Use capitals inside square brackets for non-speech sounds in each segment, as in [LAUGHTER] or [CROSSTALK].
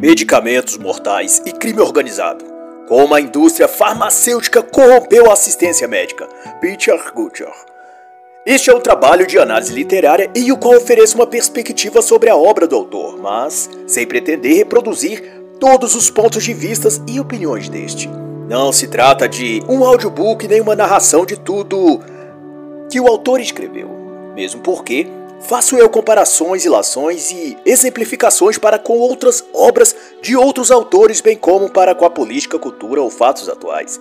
medicamentos mortais e crime organizado. Como a indústria farmacêutica corrompeu a assistência médica. Peter Gutcher. Este é um trabalho de análise literária em o qual ofereço uma perspectiva sobre a obra do autor, mas sem pretender reproduzir todos os pontos de vistas e opiniões deste. Não se trata de um audiobook nem uma narração de tudo que o autor escreveu, mesmo porque Faço eu comparações, ilações e exemplificações para com outras obras de outros autores, bem como para com a política, cultura ou fatos atuais.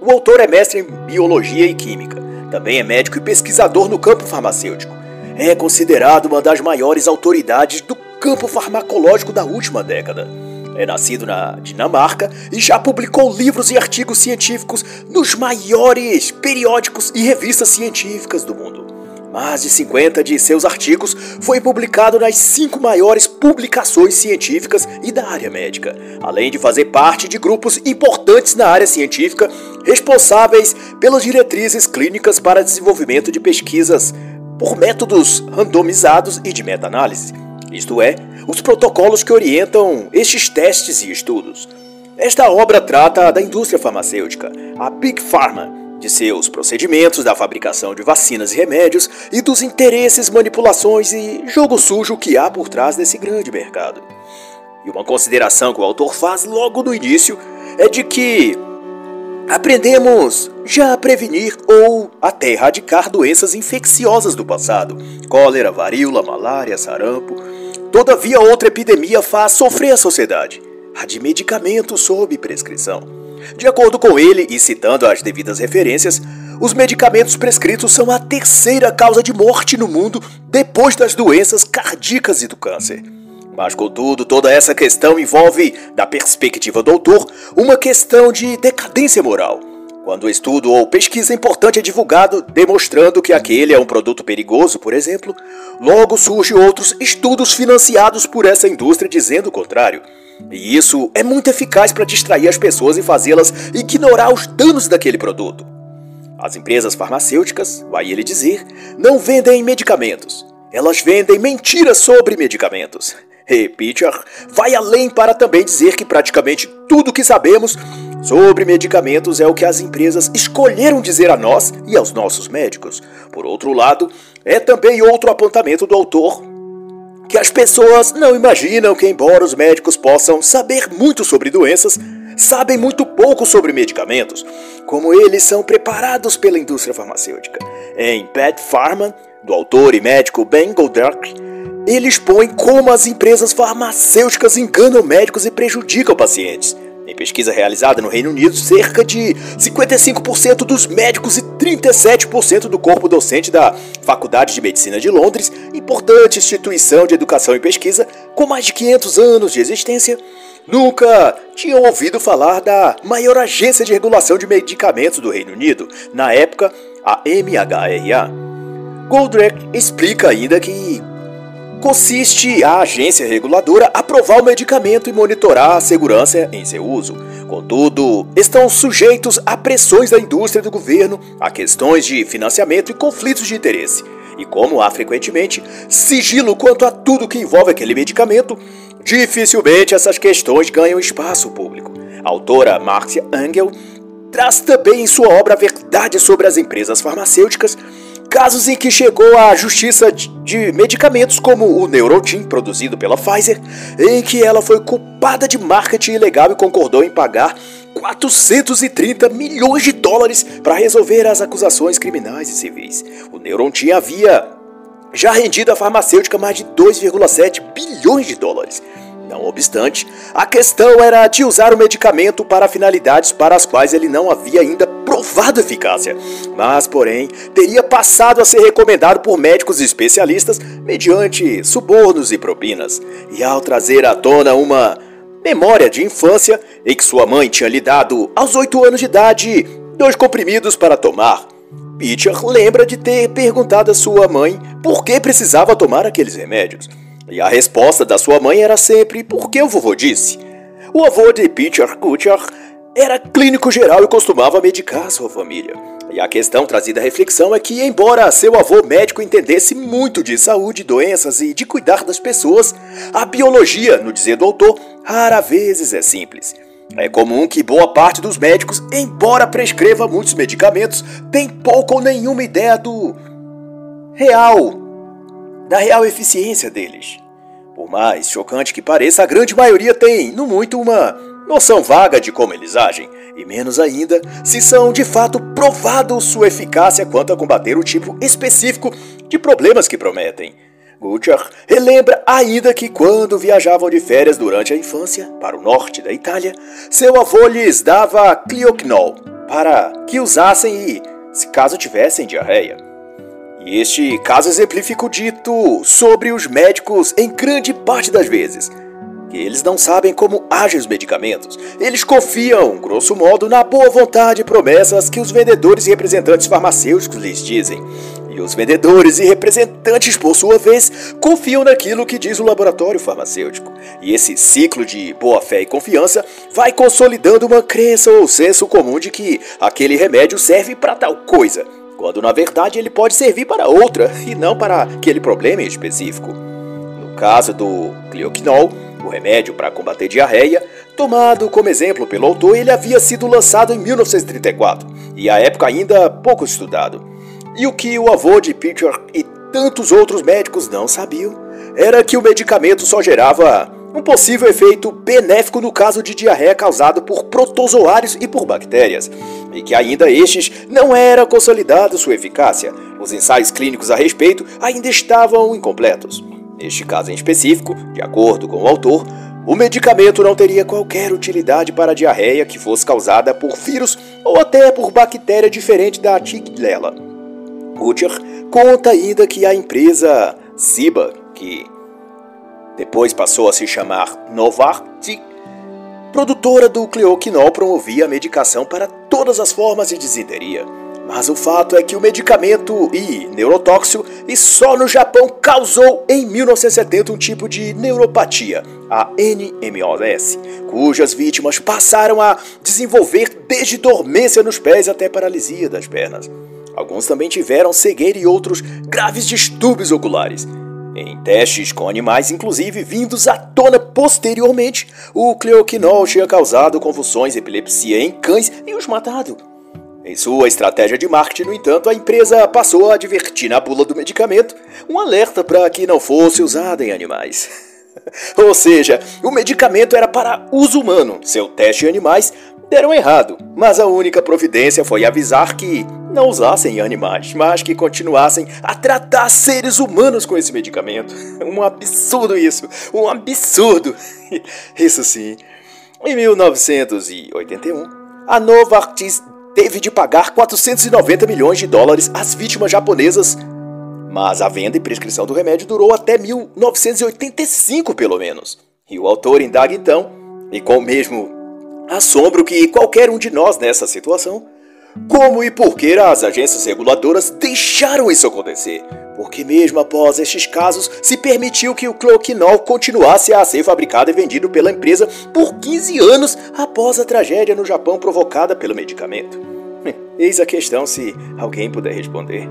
O autor é mestre em biologia e química, também é médico e pesquisador no campo farmacêutico. É considerado uma das maiores autoridades do campo farmacológico da última década. É nascido na Dinamarca e já publicou livros e artigos científicos nos maiores periódicos e revistas científicas do mundo. Mais de 50 de seus artigos foi publicado nas cinco maiores publicações científicas e da área médica, além de fazer parte de grupos importantes na área científica responsáveis pelas diretrizes clínicas para desenvolvimento de pesquisas por métodos randomizados e de meta-análise, isto é, os protocolos que orientam estes testes e estudos. Esta obra trata da indústria farmacêutica, a Big Pharma, de seus procedimentos da fabricação de vacinas e remédios e dos interesses, manipulações e jogo sujo que há por trás desse grande mercado. E uma consideração que o autor faz logo no início é de que aprendemos já a prevenir ou até erradicar doenças infecciosas do passado, cólera, varíola, malária, sarampo. Todavia, outra epidemia faz sofrer a sociedade, a de medicamentos sob prescrição. De acordo com ele, e citando as devidas referências, os medicamentos prescritos são a terceira causa de morte no mundo depois das doenças cardíacas e do câncer. Mas, contudo, toda essa questão envolve, da perspectiva do autor, uma questão de decadência moral. Quando o estudo ou pesquisa importante é divulgado demonstrando que aquele é um produto perigoso, por exemplo, logo surgem outros estudos financiados por essa indústria dizendo o contrário. E isso é muito eficaz para distrair as pessoas e fazê-las ignorar os danos daquele produto. As empresas farmacêuticas, vai ele dizer, não vendem medicamentos. Elas vendem mentiras sobre medicamentos. E Pitcher vai além para também dizer que praticamente tudo que sabemos sobre medicamentos é o que as empresas escolheram dizer a nós e aos nossos médicos. Por outro lado, é também outro apontamento do autor que as pessoas não imaginam que, embora os médicos possam saber muito sobre doenças, sabem muito pouco sobre medicamentos, como eles são preparados pela indústria farmacêutica. Em Bad Pharma, do autor e médico Ben Goldberg, ele expõe como as empresas farmacêuticas enganam médicos e prejudicam pacientes. Em pesquisa realizada no Reino Unido, cerca de 55% dos médicos e 37% do corpo docente da Faculdade de Medicina de Londres, importante instituição de educação e pesquisa com mais de 500 anos de existência, nunca tinham ouvido falar da maior agência de regulação de medicamentos do Reino Unido, na época a MHRA. Goldrake explica ainda que consiste a agência reguladora aprovar o medicamento e monitorar a segurança em seu uso. Contudo, estão sujeitos a pressões da indústria e do governo, a questões de financiamento e conflitos de interesse. E como há frequentemente sigilo quanto a tudo que envolve aquele medicamento, dificilmente essas questões ganham espaço público. A autora Marcia Angel traz também em sua obra a verdade sobre as empresas farmacêuticas casos em que chegou à justiça de medicamentos como o Neurontin, produzido pela Pfizer, em que ela foi culpada de marketing ilegal e concordou em pagar 430 milhões de dólares para resolver as acusações criminais e civis. O Neurontin havia já rendido à farmacêutica mais de 2,7 bilhões de dólares. Não obstante, a questão era de usar o medicamento para finalidades para as quais ele não havia ainda provado eficácia, mas, porém, teria passado a ser recomendado por médicos especialistas mediante subornos e propinas. E ao trazer à tona uma memória de infância em que sua mãe tinha lhe dado, aos oito anos de idade, dois comprimidos para tomar, Pitcher lembra de ter perguntado à sua mãe por que precisava tomar aqueles remédios. E a resposta da sua mãe era sempre: Por que o vovô disse? O avô de Peter Kutcher era clínico geral e costumava medicar sua família. E a questão trazida à reflexão é que, embora seu avô médico entendesse muito de saúde, doenças e de cuidar das pessoas, a biologia, no dizer do autor, rara vezes é simples. É comum que boa parte dos médicos, embora prescreva muitos medicamentos, tem pouco ou nenhuma ideia do real, da real eficiência deles. Por mais chocante que pareça, a grande maioria tem, no muito, uma noção vaga de como eles agem, e menos ainda se são de fato provados sua eficácia quanto a combater o tipo específico de problemas que prometem. Gutcher relembra ainda que quando viajavam de férias durante a infância para o norte da Itália, seu avô lhes dava cliocnol para que usassem e, se caso tivessem diarreia. Este caso exemplifica o dito sobre os médicos em grande parte das vezes que eles não sabem como agem os medicamentos. Eles confiam, grosso modo, na boa vontade e promessas que os vendedores e representantes farmacêuticos lhes dizem. E os vendedores e representantes, por sua vez, confiam naquilo que diz o laboratório farmacêutico. E esse ciclo de boa fé e confiança vai consolidando uma crença ou senso comum de que aquele remédio serve para tal coisa, quando na verdade ele pode servir para outra e não para aquele problema em específico. No caso do Clioquinol, o remédio para combater diarreia, tomado como exemplo pelo autor, ele havia sido lançado em 1934 e à época ainda pouco estudado. E o que o avô de Peter e tantos outros médicos não sabiam era que o medicamento só gerava um possível efeito benéfico no caso de diarreia causada por protozoários e por bactérias, e que ainda estes não era consolidado sua eficácia. Os ensaios clínicos a respeito ainda estavam incompletos. Neste caso em específico, de acordo com o autor, o medicamento não teria qualquer utilidade para a diarreia que fosse causada por vírus ou até por bactéria diferente da Tiglela. Butcher conta ainda que a empresa Ciba, que depois passou a se chamar Novartis, produtora do Cleoquinol, promovia a medicação para todas as formas de disenteria. Mas o fato é que o medicamento e neurotóxico e só no Japão causou em 1970 um tipo de neuropatia, a NMOS, cujas vítimas passaram a desenvolver desde dormência nos pés até paralisia das pernas. Alguns também tiveram cegueira e outros graves distúrbios oculares. Em testes com animais, inclusive vindos à tona posteriormente, o cleoquinol tinha causado convulsões e epilepsia em cães e os matado. Em sua estratégia de marketing, no entanto, a empresa passou a advertir na bula do medicamento um alerta para que não fosse usado em animais. [LAUGHS] Ou seja, o medicamento era para uso humano. Seu teste em animais deram errado, mas a única providência foi avisar que não usassem em animais, mas que continuassem a tratar seres humanos com esse medicamento. [LAUGHS] Um absurdo isso, um absurdo. [LAUGHS] Isso sim. Em 1981, a Novartis teve de pagar 490 milhões de dólares às vítimas japonesas, mas a venda e prescrição do remédio durou até 1985, pelo menos. E o autor indaga então, e com o mesmo assombro que qualquer um de nós nessa situação, como e por que as agências reguladoras deixaram isso acontecer? Porque mesmo após estes casos, se permitiu que o cloquinol continuasse a ser fabricado e vendido pela empresa por 15 anos após a tragédia no Japão provocada pelo medicamento. [LAUGHS] Eis a questão se alguém puder responder.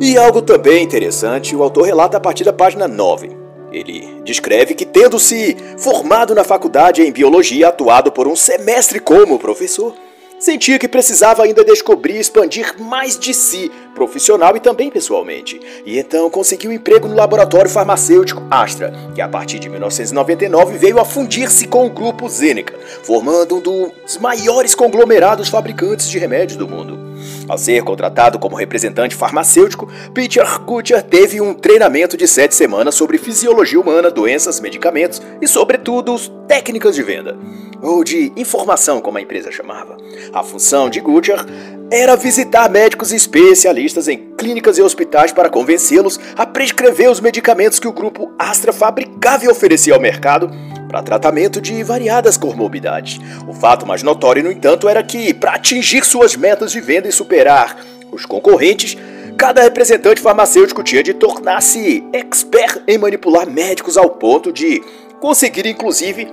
E algo também interessante, o autor relata a partir da página 9. Ele descreve que, tendo se formado na faculdade em biologia, atuado por um semestre como professor, Sentia que precisava ainda descobrir e expandir mais de si, profissional e também pessoalmente. E então conseguiu um emprego no laboratório farmacêutico Astra, que a partir de 1999 veio a fundir-se com o grupo Zeneca, formando um dos maiores conglomerados fabricantes de remédios do mundo. Ao ser contratado como representante farmacêutico, Peter Kutcher teve um treinamento de sete semanas sobre fisiologia humana, doenças, medicamentos e, sobretudo, técnicas de venda ou de informação, como a empresa chamava. A função de Gutcher era visitar médicos especialistas em clínicas e hospitais para convencê-los a prescrever os medicamentos que o grupo Astra fabricava e oferecia ao mercado para tratamento de variadas comorbidades. O fato mais notório, no entanto, era que, para atingir suas metas de venda e superar os concorrentes, cada representante farmacêutico tinha de tornar-se expert em manipular médicos ao ponto de conseguir, inclusive,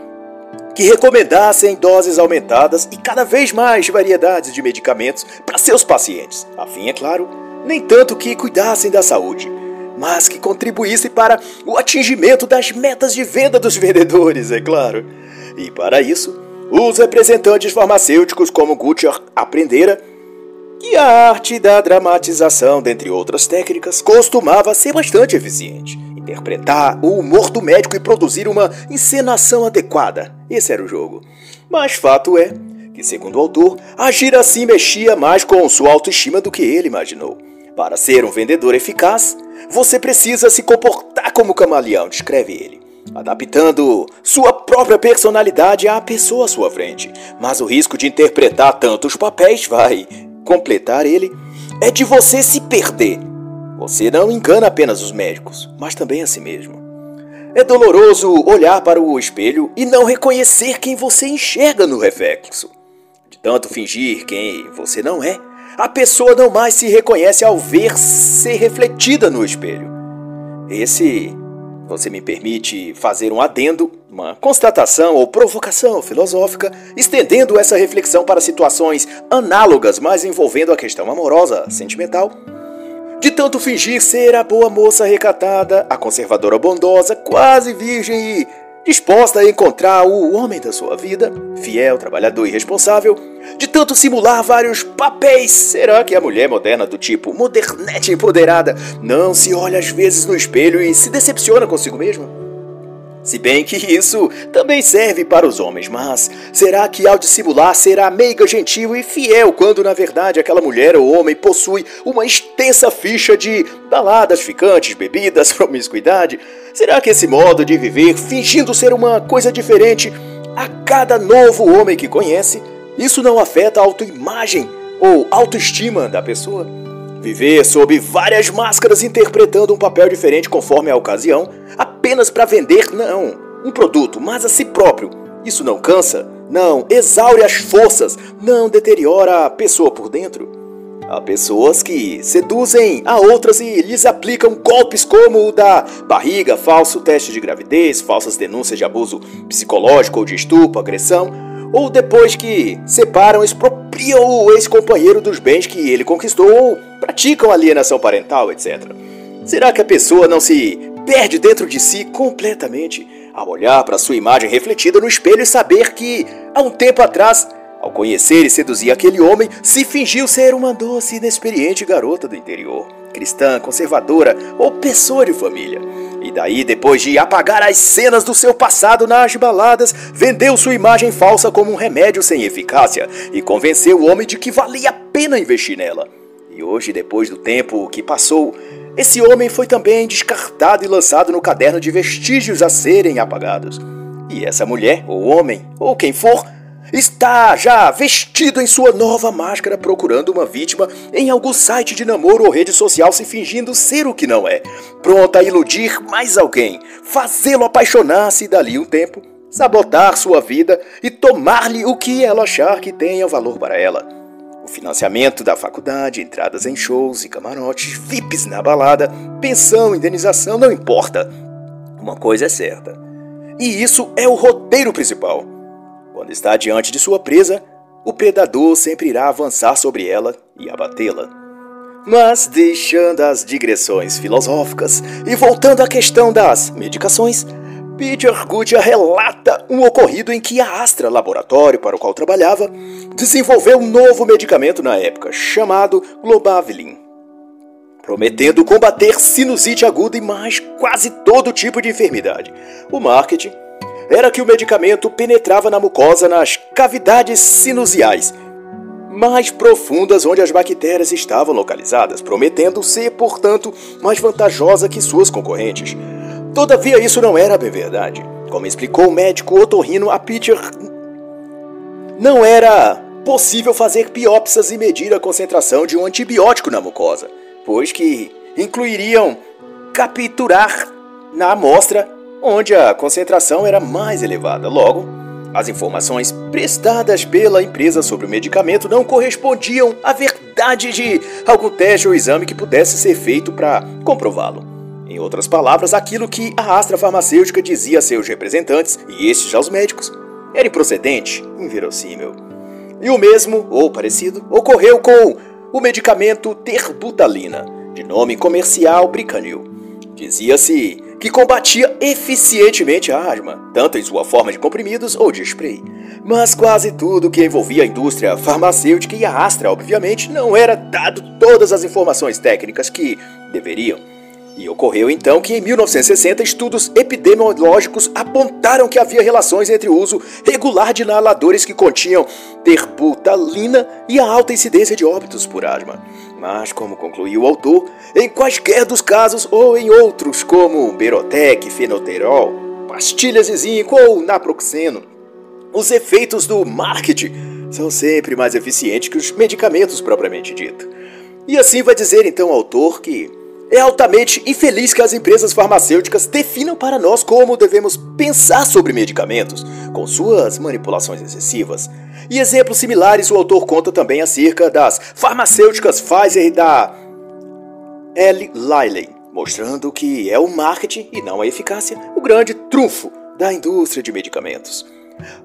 que recomendassem doses aumentadas e cada vez mais variedades de medicamentos para seus pacientes, a fim, é claro, nem tanto que cuidassem da saúde, mas que contribuíssem para o atingimento das metas de venda dos vendedores, é claro. E para isso, os representantes farmacêuticos como Gutcher aprendera que a arte da dramatização, dentre outras técnicas, costumava ser bastante eficiente. Interpretar o humor do médico e produzir uma encenação adequada. Esse era o jogo. Mas fato é que, segundo o autor, agir assim mexia mais com sua autoestima do que ele imaginou. Para ser um vendedor eficaz, você precisa se comportar como camaleão, descreve ele, adaptando sua própria personalidade à pessoa à sua frente. Mas o risco de interpretar tantos papéis vai completar ele é de você se perder você não engana apenas os médicos, mas também a si mesmo. É doloroso olhar para o espelho e não reconhecer quem você enxerga no reflexo. De tanto fingir quem você não é, a pessoa não mais se reconhece ao ver ser refletida no espelho. Esse, você me permite fazer um adendo, uma constatação ou provocação filosófica, estendendo essa reflexão para situações análogas, mas envolvendo a questão amorosa, sentimental de tanto fingir ser a boa moça recatada, a conservadora bondosa, quase virgem e disposta a encontrar o homem da sua vida, fiel, trabalhador e responsável, de tanto simular vários papéis, será que a mulher moderna do tipo modernete empoderada não se olha às vezes no espelho e se decepciona consigo mesma? Se bem que isso também serve para os homens, mas será que ao dissimular será meiga, gentil e fiel quando na verdade aquela mulher ou homem possui uma extensa ficha de baladas ficantes, bebidas, [LAUGHS] promiscuidade? Será que esse modo de viver, fingindo ser uma coisa diferente a cada novo homem que conhece, isso não afeta a autoimagem ou autoestima da pessoa? Viver sob várias máscaras interpretando um papel diferente conforme a ocasião, apenas para vender, não, um produto, mas a si próprio. Isso não cansa? Não, exaure as forças, não deteriora a pessoa por dentro. Há pessoas que seduzem a outras e lhes aplicam golpes como o da barriga, falso teste de gravidez, falsas denúncias de abuso psicológico ou de estupro, agressão, ou depois que separam, expropriam o ex-companheiro dos bens que ele conquistou ou praticam alienação parental, etc. Será que a pessoa não se perde dentro de si completamente ao olhar para sua imagem refletida no espelho e saber que, há um tempo atrás, ao conhecer e seduzir aquele homem, se fingiu ser uma doce e inexperiente garota do interior, cristã, conservadora ou pessoa de família. E daí, depois de apagar as cenas do seu passado nas baladas, vendeu sua imagem falsa como um remédio sem eficácia e convenceu o homem de que valia a pena investir nela. E hoje, depois do tempo que passou, esse homem foi também descartado e lançado no caderno de vestígios a serem apagados. E essa mulher, ou homem, ou quem for, está já vestido em sua nova máscara procurando uma vítima em algum site de namoro ou rede social se fingindo ser o que não é, pronta a iludir mais alguém, fazê-lo apaixonar-se dali um tempo, sabotar sua vida e tomar-lhe o que ela achar que tenha valor para ela. O financiamento da faculdade, entradas em shows e camarotes, VIPs na balada, pensão, indenização, não importa. Uma coisa é certa. E isso é o roteiro principal. Quando está diante de sua presa, o predador sempre irá avançar sobre ela e abatê-la. Mas, deixando as digressões filosóficas e voltando à questão das medicações, Peter Goodyear relata um ocorrido em que a Astra, laboratório para o qual trabalhava, desenvolveu um novo medicamento na época, chamado Globavlin, prometendo combater sinusite aguda e mais quase todo tipo de enfermidade. O marketing era que o medicamento penetrava na mucosa nas cavidades sinusiais mais profundas onde as bactérias estavam localizadas, prometendo ser, portanto, mais vantajosa que suas concorrentes. Todavia, isso não era bem verdade. Como explicou o médico otorrino a Peter, não era possível fazer biópsias e medir a concentração de um antibiótico na mucosa, pois que incluiriam capturar na amostra onde a concentração era mais elevada. Logo, as informações prestadas pela empresa sobre o medicamento não correspondiam à verdade de algum teste ou exame que pudesse ser feito para comprová-lo. Em outras palavras, aquilo que a Astra Farmacêutica dizia a seus representantes e estes aos médicos era improcedente, inverossímil. E o mesmo, ou parecido, ocorreu com o medicamento terbutalina, de nome comercial Bricanil. Dizia-se que combatia eficientemente a asma, tanto em sua forma de comprimidos ou de spray. Mas quase tudo que envolvia a indústria farmacêutica e a Astra, obviamente, não era dado todas as informações técnicas que deveriam. E ocorreu então que em 1960 estudos epidemiológicos apontaram que havia relações entre o uso regular de inaladores que continham terbutalina e a alta incidência de óbitos por asma. Mas, como concluiu o autor, em quaisquer dos casos ou em outros, como Berotec, fenoterol, pastilhas de zinco ou naproxeno, os efeitos do marketing são sempre mais eficientes que os medicamentos propriamente dito. E assim vai dizer então o autor que é altamente infeliz que as empresas farmacêuticas definam para nós como devemos pensar sobre medicamentos, com suas manipulações excessivas. E exemplos similares o autor conta também acerca das farmacêuticas Pfizer e da Eli Lilly, mostrando que é o marketing e não a eficácia o grande trunfo da indústria de medicamentos.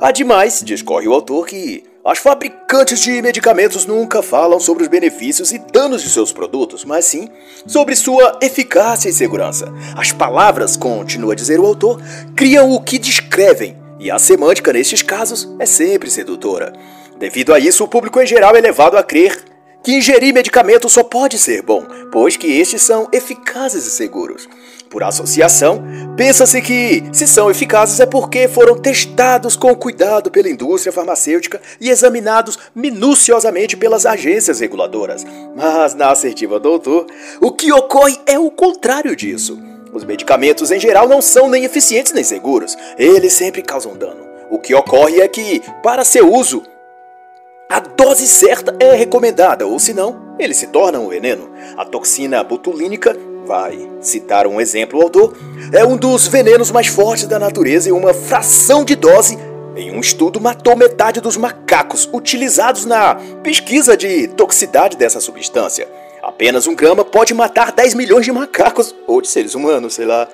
Ademais, discorre o autor que as fabricantes de medicamentos nunca falam sobre os benefícios e danos de seus produtos, mas sim sobre sua eficácia e segurança. As palavras, continua a dizer o autor, criam o que descrevem, e a semântica nestes casos é sempre sedutora. Devido a isso, o público em geral é levado a crer que ingerir medicamentos só pode ser bom, pois que estes são eficazes e seguros. Por associação, pensa-se que, se são eficazes, é porque foram testados com cuidado pela indústria farmacêutica e examinados minuciosamente pelas agências reguladoras. Mas, na assertiva doutor, o que ocorre é o contrário disso. Os medicamentos em geral não são nem eficientes nem seguros, eles sempre causam dano. O que ocorre é que, para seu uso, a dose certa é recomendada, ou senão, ele se torna um veneno. A toxina botulínica vai citar um exemplo o autor, é um dos venenos mais fortes da natureza e uma fração de dose em um estudo matou metade dos macacos utilizados na pesquisa de toxicidade dessa substância. Apenas um grama pode matar 10 milhões de macacos ou de seres humanos, sei lá.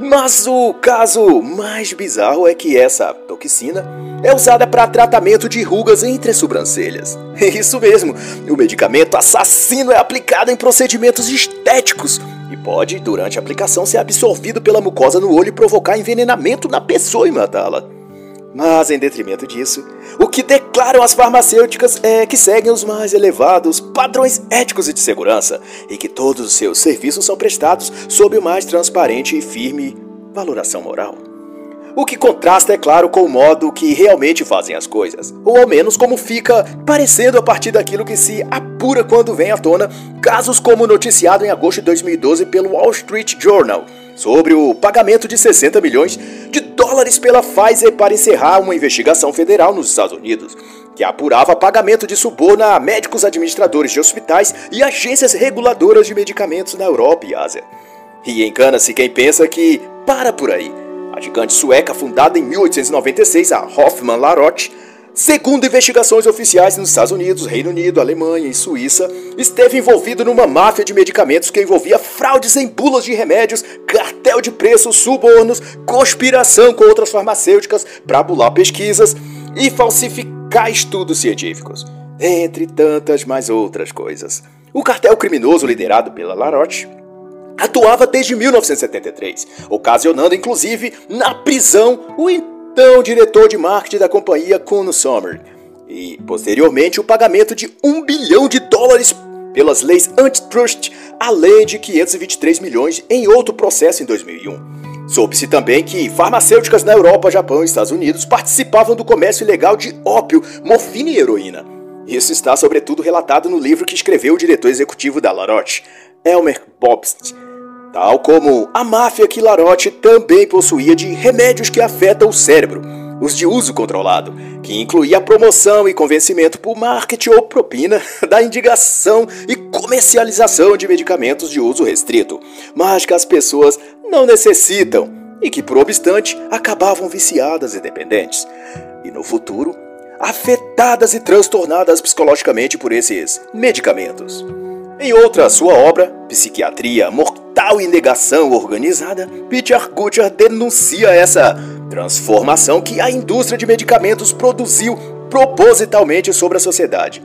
Mas o caso mais bizarro é que essa toxina é usada para tratamento de rugas entre as sobrancelhas. [LAUGHS] Isso mesmo, o medicamento assassino é aplicado em procedimentos estéticos e pode, durante a aplicação, ser absorvido pela mucosa no olho e provocar envenenamento na pessoa e matá-la. Mas, em detrimento disso, o que declaram as farmacêuticas é que seguem os mais elevados padrões éticos e de segurança e que todos os seus serviços são prestados sob o mais transparente e firme valoração moral. O que contrasta, é claro, com o modo que realmente fazem as coisas, ou ao menos como fica parecendo a partir daquilo que se apura quando vem à tona casos como noticiado em agosto de 2012 pelo Wall Street Journal sobre o pagamento de 60 milhões de dólares pela Pfizer para encerrar uma investigação federal nos Estados Unidos, que apurava pagamento de suborno a médicos administradores de hospitais e agências reguladoras de medicamentos na Europa e Ásia. E encana-se quem pensa que para por aí a gigante sueca, fundada em 1896, a Hoffmann La Roche, segundo investigações oficiais nos Estados Unidos, Reino Unido, Alemanha e Suíça, esteve envolvido numa máfia de medicamentos que envolvia fraudes em bulas de remédios, cartel de preços, subornos, conspiração com outras farmacêuticas para bular pesquisas e falsificar estudos científicos, entre tantas mais outras coisas. O cartel criminoso liderado pela La Roche atuava desde 1973, ocasionando inclusive na prisão o então diretor de marketing da companhia Kuno Sommer, e posteriormente o pagamento de um bilhão de dólares pelas leis antitrust, além de 523 milhões em outro processo em 2001. Soube-se também que farmacêuticas na Europa, Japão e Estados Unidos participavam do comércio ilegal de ópio, morfina e heroína. Isso está sobretudo relatado no livro que escreveu o diretor executivo da Laroche, Elmer Bobst, Tal como a máfia que também possuía de remédios que afetam o cérebro, os de uso controlado, que incluía promoção e convencimento por marketing ou propina [LAUGHS] da indicação e comercialização de medicamentos de uso restrito, mas que as pessoas não necessitam e que, por obstante, acabavam viciadas e dependentes. E no futuro, afetadas e transtornadas psicologicamente por esses medicamentos. Em outra sua obra, Psiquiatria Mortal e Negação Organizada, Peter Gutcher denuncia essa transformação que a indústria de medicamentos produziu propositalmente sobre a sociedade,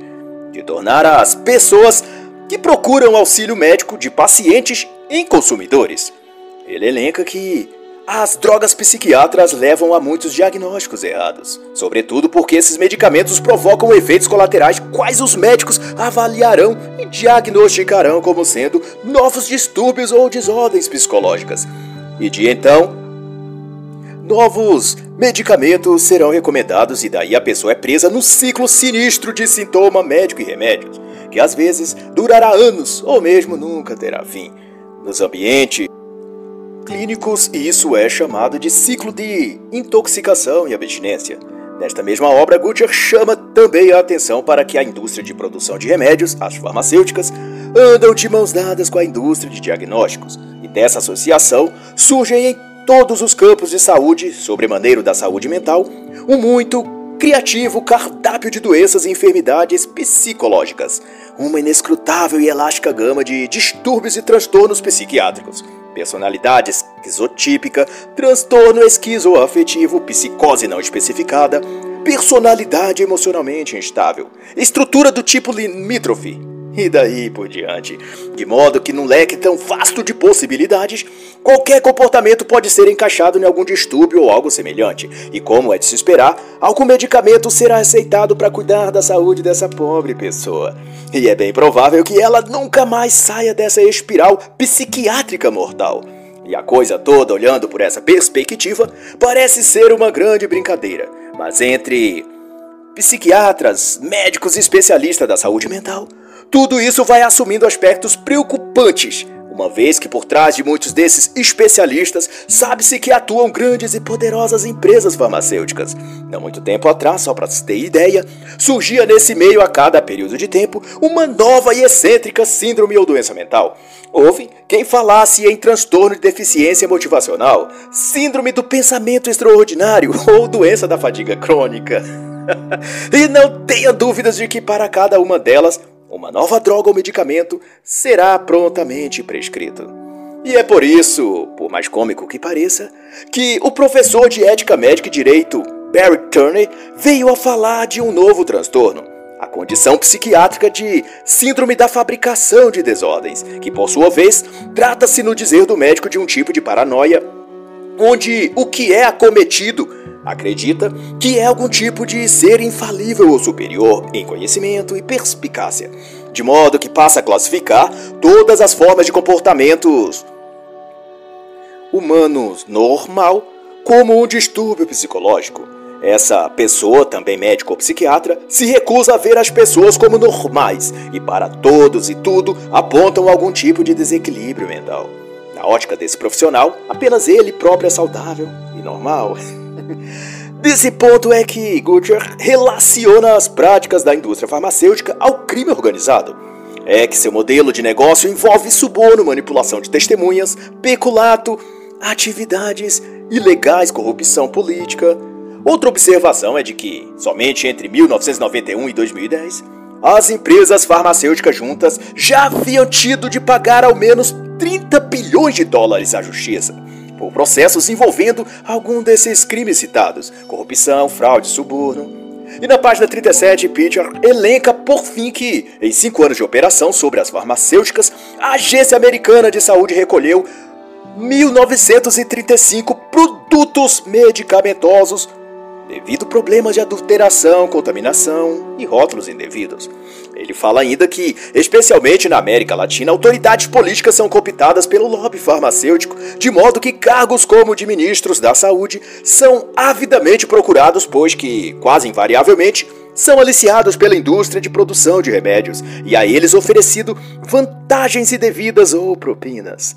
de tornar as pessoas que procuram auxílio médico de pacientes em consumidores. Ele elenca que as drogas psiquiatras levam a muitos diagnósticos errados, sobretudo porque esses medicamentos provocam efeitos colaterais quais os médicos avaliarão e diagnosticarão como sendo novos distúrbios ou desordens psicológicas. E de então, novos medicamentos serão recomendados e daí a pessoa é presa no ciclo sinistro de sintoma médico e remédios, que às vezes durará anos ou mesmo nunca terá fim. Nos ambientes clínicos, isso é chamado de ciclo de intoxicação e abstinência. Nesta mesma obra, Gutcher chama também a atenção para que a indústria de produção de remédios, as farmacêuticas, andam de mãos dadas com a indústria de diagnósticos, e dessa associação surgem em todos os campos de saúde, sobremaneiro da saúde mental, um muito criativo cardápio de doenças e enfermidades psicológicas, uma inescrutável e elástica gama de distúrbios e transtornos psiquiátricos personalidade esquizotípica, transtorno esquizoafetivo, psicose não especificada, personalidade emocionalmente instável, estrutura do tipo limítrofe, e daí por diante. De modo que num leque tão vasto de possibilidades, qualquer comportamento pode ser encaixado em algum distúrbio ou algo semelhante, e como é de se esperar, algum medicamento será aceitado para cuidar da saúde dessa pobre pessoa. E é bem provável que ela nunca mais saia dessa espiral psiquiátrica mortal. E a coisa toda, olhando por essa perspectiva, parece ser uma grande brincadeira. Mas entre psiquiatras, médicos e especialistas da saúde mental, tudo isso vai assumindo aspectos preocupantes, uma vez que por trás de muitos desses especialistas sabe-se que atuam grandes e poderosas empresas farmacêuticas. Não muito tempo atrás, só para se ter ideia, surgia nesse meio a cada período de tempo uma nova e excêntrica síndrome ou doença mental. Houve quem falasse em transtorno de deficiência motivacional, síndrome do pensamento extraordinário [LAUGHS] ou doença da fadiga crônica. [LAUGHS] e não tenha dúvidas de que para cada uma delas uma nova droga ou medicamento será prontamente prescrito. E é por isso, por mais cômico que pareça, que o professor de ética médica e direito, Barry Turney, veio a falar de um novo transtorno, a condição psiquiátrica de síndrome da fabricação de desordens, que por sua vez trata-se no dizer do médico de um tipo de paranoia onde o que é acometido acredita que é algum tipo de ser infalível ou superior em conhecimento e perspicácia, de modo que passa a classificar todas as formas de comportamentos humanos normal como um distúrbio psicológico. Essa pessoa, também médico ou psiquiatra, se recusa a ver as pessoas como normais e para todos e tudo apontam algum tipo de desequilíbrio mental. Na ótica desse profissional, apenas ele próprio é saudável e normal. [LAUGHS] [LAUGHS] Desse ponto é que Gutcher relaciona as práticas da indústria farmacêutica ao crime organizado. É que seu modelo de negócio envolve suborno, manipulação de testemunhas, peculato, atividades ilegais, corrupção política. Outra observação é de que, somente entre 1991 e 2010, as empresas farmacêuticas juntas já haviam tido de pagar ao menos 30 bilhões de dólares à justiça por processos envolvendo algum desses crimes citados: corrupção, fraude, suborno. E na página 37, Pitcher elenca por fim que, em cinco anos de operação sobre as farmacêuticas, a Agência Americana de Saúde recolheu 1.935 produtos medicamentosos devido problemas de adulteração, contaminação e rótulos indevidos. Ele fala ainda que, especialmente na América Latina, autoridades políticas são cooptadas pelo lobby farmacêutico, de modo que cargos como de ministros da saúde são avidamente procurados, pois que, quase invariavelmente, são aliciados pela indústria de produção de remédios e a eles oferecido vantagens indevidas ou propinas.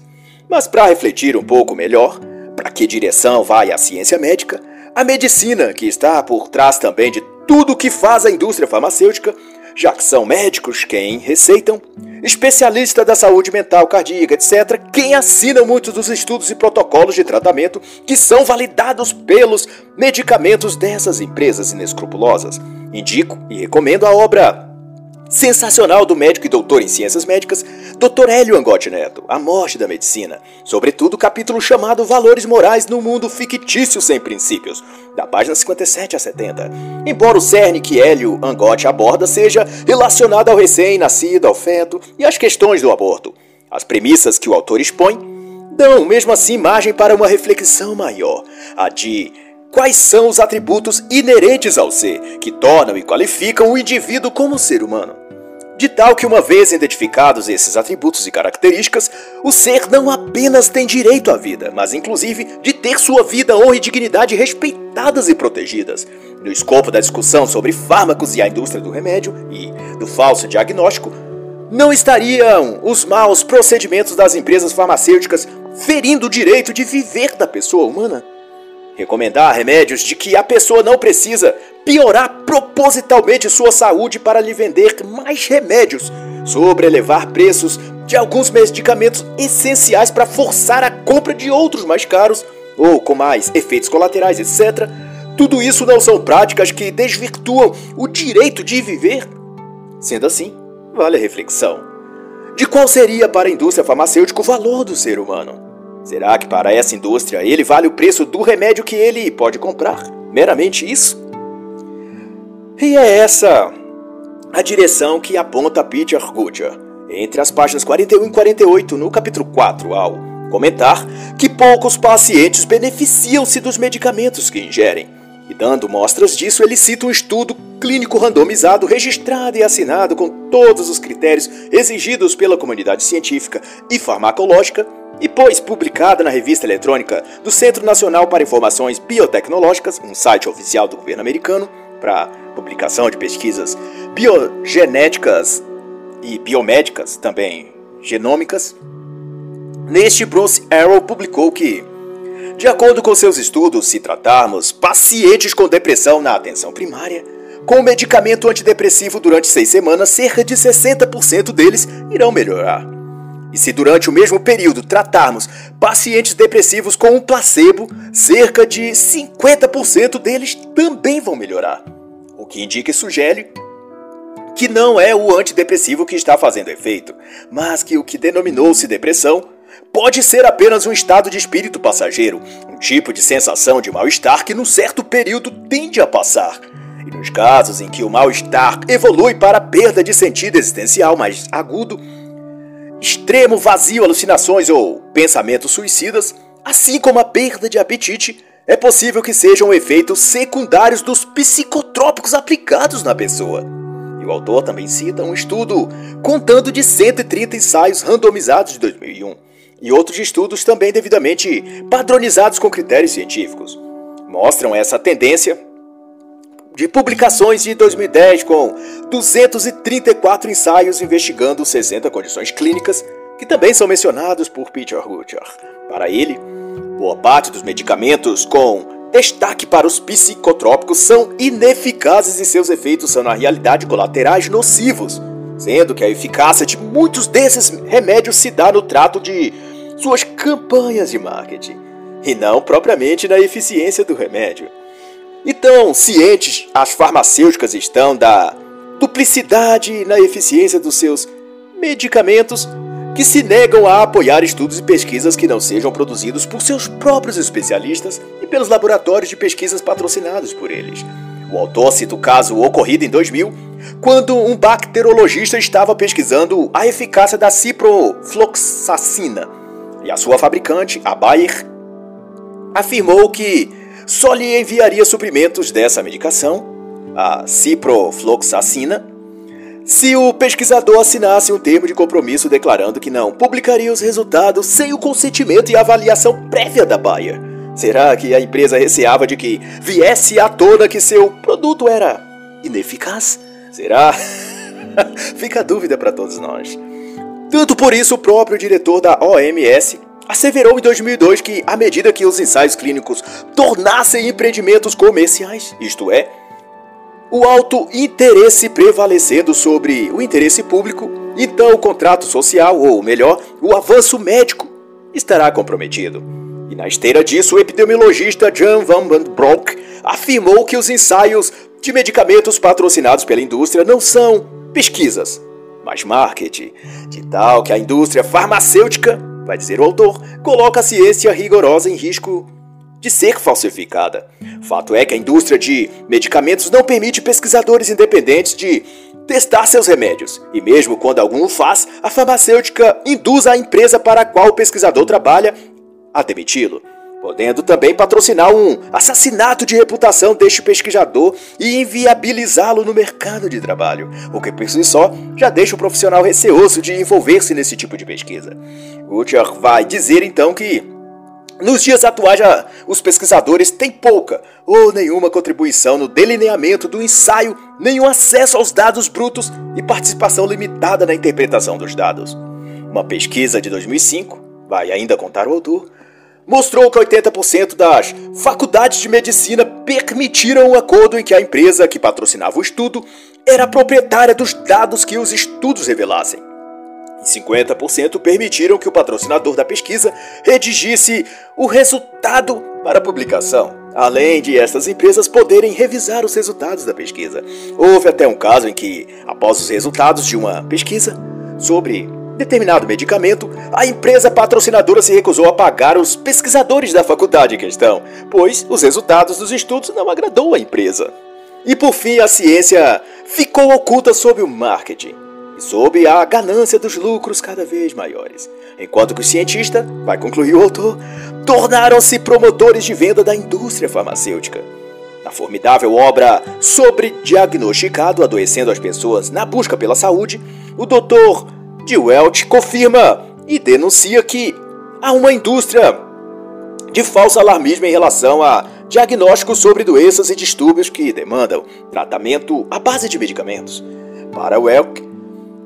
Mas para refletir um pouco melhor, para que direção vai a ciência médica, a medicina, que está por trás também de tudo o que faz a indústria farmacêutica, já que são médicos quem receitam, especialistas da saúde mental, cardíaca, etc., quem assinam muitos dos estudos e protocolos de tratamento que são validados pelos medicamentos dessas empresas inescrupulosas. Indico e recomendo a obra sensacional do médico e doutor em ciências médicas, Dr. Hélio Angotti Neto, A Morte da Medicina, sobretudo o capítulo chamado Valores Morais no Mundo Fictício Sem Princípios, da página 57 a 70. Embora o cerne que Hélio Angotti aborda seja relacionado ao recém-nascido, ao feto e às questões do aborto, as premissas que o autor expõe dão, mesmo assim, margem para uma reflexão maior, a de Quais são os atributos inerentes ao ser que tornam e qualificam o indivíduo como ser humano? De tal que, uma vez identificados esses atributos e características, o ser não apenas tem direito à vida, mas inclusive de ter sua vida, honra e dignidade respeitadas e protegidas. No escopo da discussão sobre fármacos e a indústria do remédio e do falso diagnóstico, não estariam os maus procedimentos das empresas farmacêuticas ferindo o direito de viver da pessoa humana? Recomendar remédios de que a pessoa não precisa piorar propositalmente sua saúde para lhe vender mais remédios, sobre elevar preços de alguns medicamentos essenciais para forçar a compra de outros mais caros ou com mais efeitos colaterais, etc. Tudo isso não são práticas que desvirtuam o direito de viver? Sendo assim, vale a reflexão. De qual seria para a indústria farmacêutica o valor do ser humano? Será que para essa indústria ele vale o preço do remédio que ele pode comprar? Meramente isso? E é essa a direção que aponta Peter Gutcher entre as páginas 41 e 48 no capítulo 4 ao comentar que poucos pacientes beneficiam-se dos medicamentos que ingerem. E dando mostras disso, ele cita um estudo clínico randomizado, registrado e assinado com todos os critérios exigidos pela comunidade científica e farmacológica e pois publicada na revista eletrônica do Centro Nacional para Informações Biotecnológicas, um site oficial do governo americano para publicação de pesquisas biogenéticas e biomédicas, também genômicas. Neste, Bruce Arrow publicou que, de acordo com seus estudos, se tratarmos pacientes com depressão na atenção primária, com medicamento antidepressivo durante seis semanas, cerca de 60% deles irão melhorar. E se durante o mesmo período tratarmos pacientes depressivos com um placebo, cerca de 50% deles também vão melhorar. O que indica e sugere que não é o antidepressivo que está fazendo efeito, mas que o que denominou-se depressão pode ser apenas um estado de espírito passageiro, um tipo de sensação de mal-estar que num certo período tende a passar. E nos casos em que o mal-estar evolui para perda de sentido existencial mais agudo, extremo vazio, alucinações ou pensamentos suicidas, assim como a perda de apetite, é possível que sejam efeitos secundários dos psicotrópicos aplicados na pessoa. E o autor também cita um estudo contando de 130 ensaios randomizados de 2001 e outros estudos também devidamente padronizados com critérios científicos. Mostram essa tendência de publicações de 2010 com 234 ensaios investigando 60 condições clínicas que também são mencionados por Peter Hutcher. Para ele, boa parte dos medicamentos com destaque para os psicotrópicos são ineficazes e seus efeitos são na realidade colaterais nocivos, sendo que a eficácia de muitos desses remédios se dá no trato de suas campanhas de marketing e não propriamente na eficiência do remédio. Então, cientes as farmacêuticas estão da duplicidade na eficiência dos seus medicamentos que se negam a apoiar estudos e pesquisas que não sejam produzidos por seus próprios especialistas e pelos laboratórios de pesquisas patrocinados por eles. O autor cita o caso ocorrido em 2000, quando um bacterologista estava pesquisando a eficácia da ciprofloxacina e a sua fabricante, a Bayer, afirmou que só lhe enviaria suprimentos dessa medicação, a ciprofloxacina, se o pesquisador assinasse um termo de compromisso declarando que não publicaria os resultados sem o consentimento e avaliação prévia da Bayer. Será que a empresa receava de que viesse à tona que seu produto era ineficaz? Será? [LAUGHS] Fica a dúvida para todos nós. Tanto por isso, o próprio diretor da OMS asseverou em 2002 que, à medida que os ensaios clínicos tornassem empreendimentos comerciais, isto é, o alto interesse prevalecendo sobre o interesse público, então o contrato social, ou melhor, o avanço médico, estará comprometido. E na esteira disso, o epidemiologista Jan van Broek afirmou que os ensaios de medicamentos patrocinados pela indústria não são pesquisas, mais marketing, de tal que a indústria farmacêutica, vai dizer o autor, coloca a ciência rigorosa em risco de ser falsificada. Fato é que a indústria de medicamentos não permite pesquisadores independentes de testar seus remédios. E mesmo quando algum o faz, a farmacêutica induz a empresa para a qual o pesquisador trabalha a demiti-lo, podendo também patrocinar um assassinato de reputação deste pesquisador e inviabilizá-lo no mercado de trabalho, o que por si só já deixa o profissional receoso de envolver-se nesse tipo de pesquisa. Gutcher vai dizer então que nos dias atuais, os pesquisadores têm pouca ou nenhuma contribuição no delineamento do ensaio, nenhum acesso aos dados brutos e participação limitada na interpretação dos dados. Uma pesquisa de 2005, vai ainda contar o autor, mostrou que 80% das faculdades de medicina permitiram um acordo em que a empresa que patrocinava o estudo era proprietária dos dados que os estudos revelassem e 50% permitiram que o patrocinador da pesquisa redigisse o resultado para publicação, além de essas empresas poderem revisar os resultados da pesquisa. Houve até um caso em que, após os resultados de uma pesquisa sobre determinado medicamento, a empresa patrocinadora se recusou a pagar os pesquisadores da faculdade em questão, pois os resultados dos estudos não agradou à empresa. E por fim, a ciência ficou oculta sob o marketing e sob a ganância dos lucros cada vez maiores. Enquanto que os cientistas, vai concluir o autor, tornaram-se promotores de venda da indústria farmacêutica. Na formidável obra sobre diagnosticado adoecendo as pessoas na busca pela saúde, o Dr. de Welch confirma e denuncia que há uma indústria de falso alarmismo em relação a diagnósticos sobre doenças e distúrbios que demandam tratamento à base de medicamentos. Para Welch,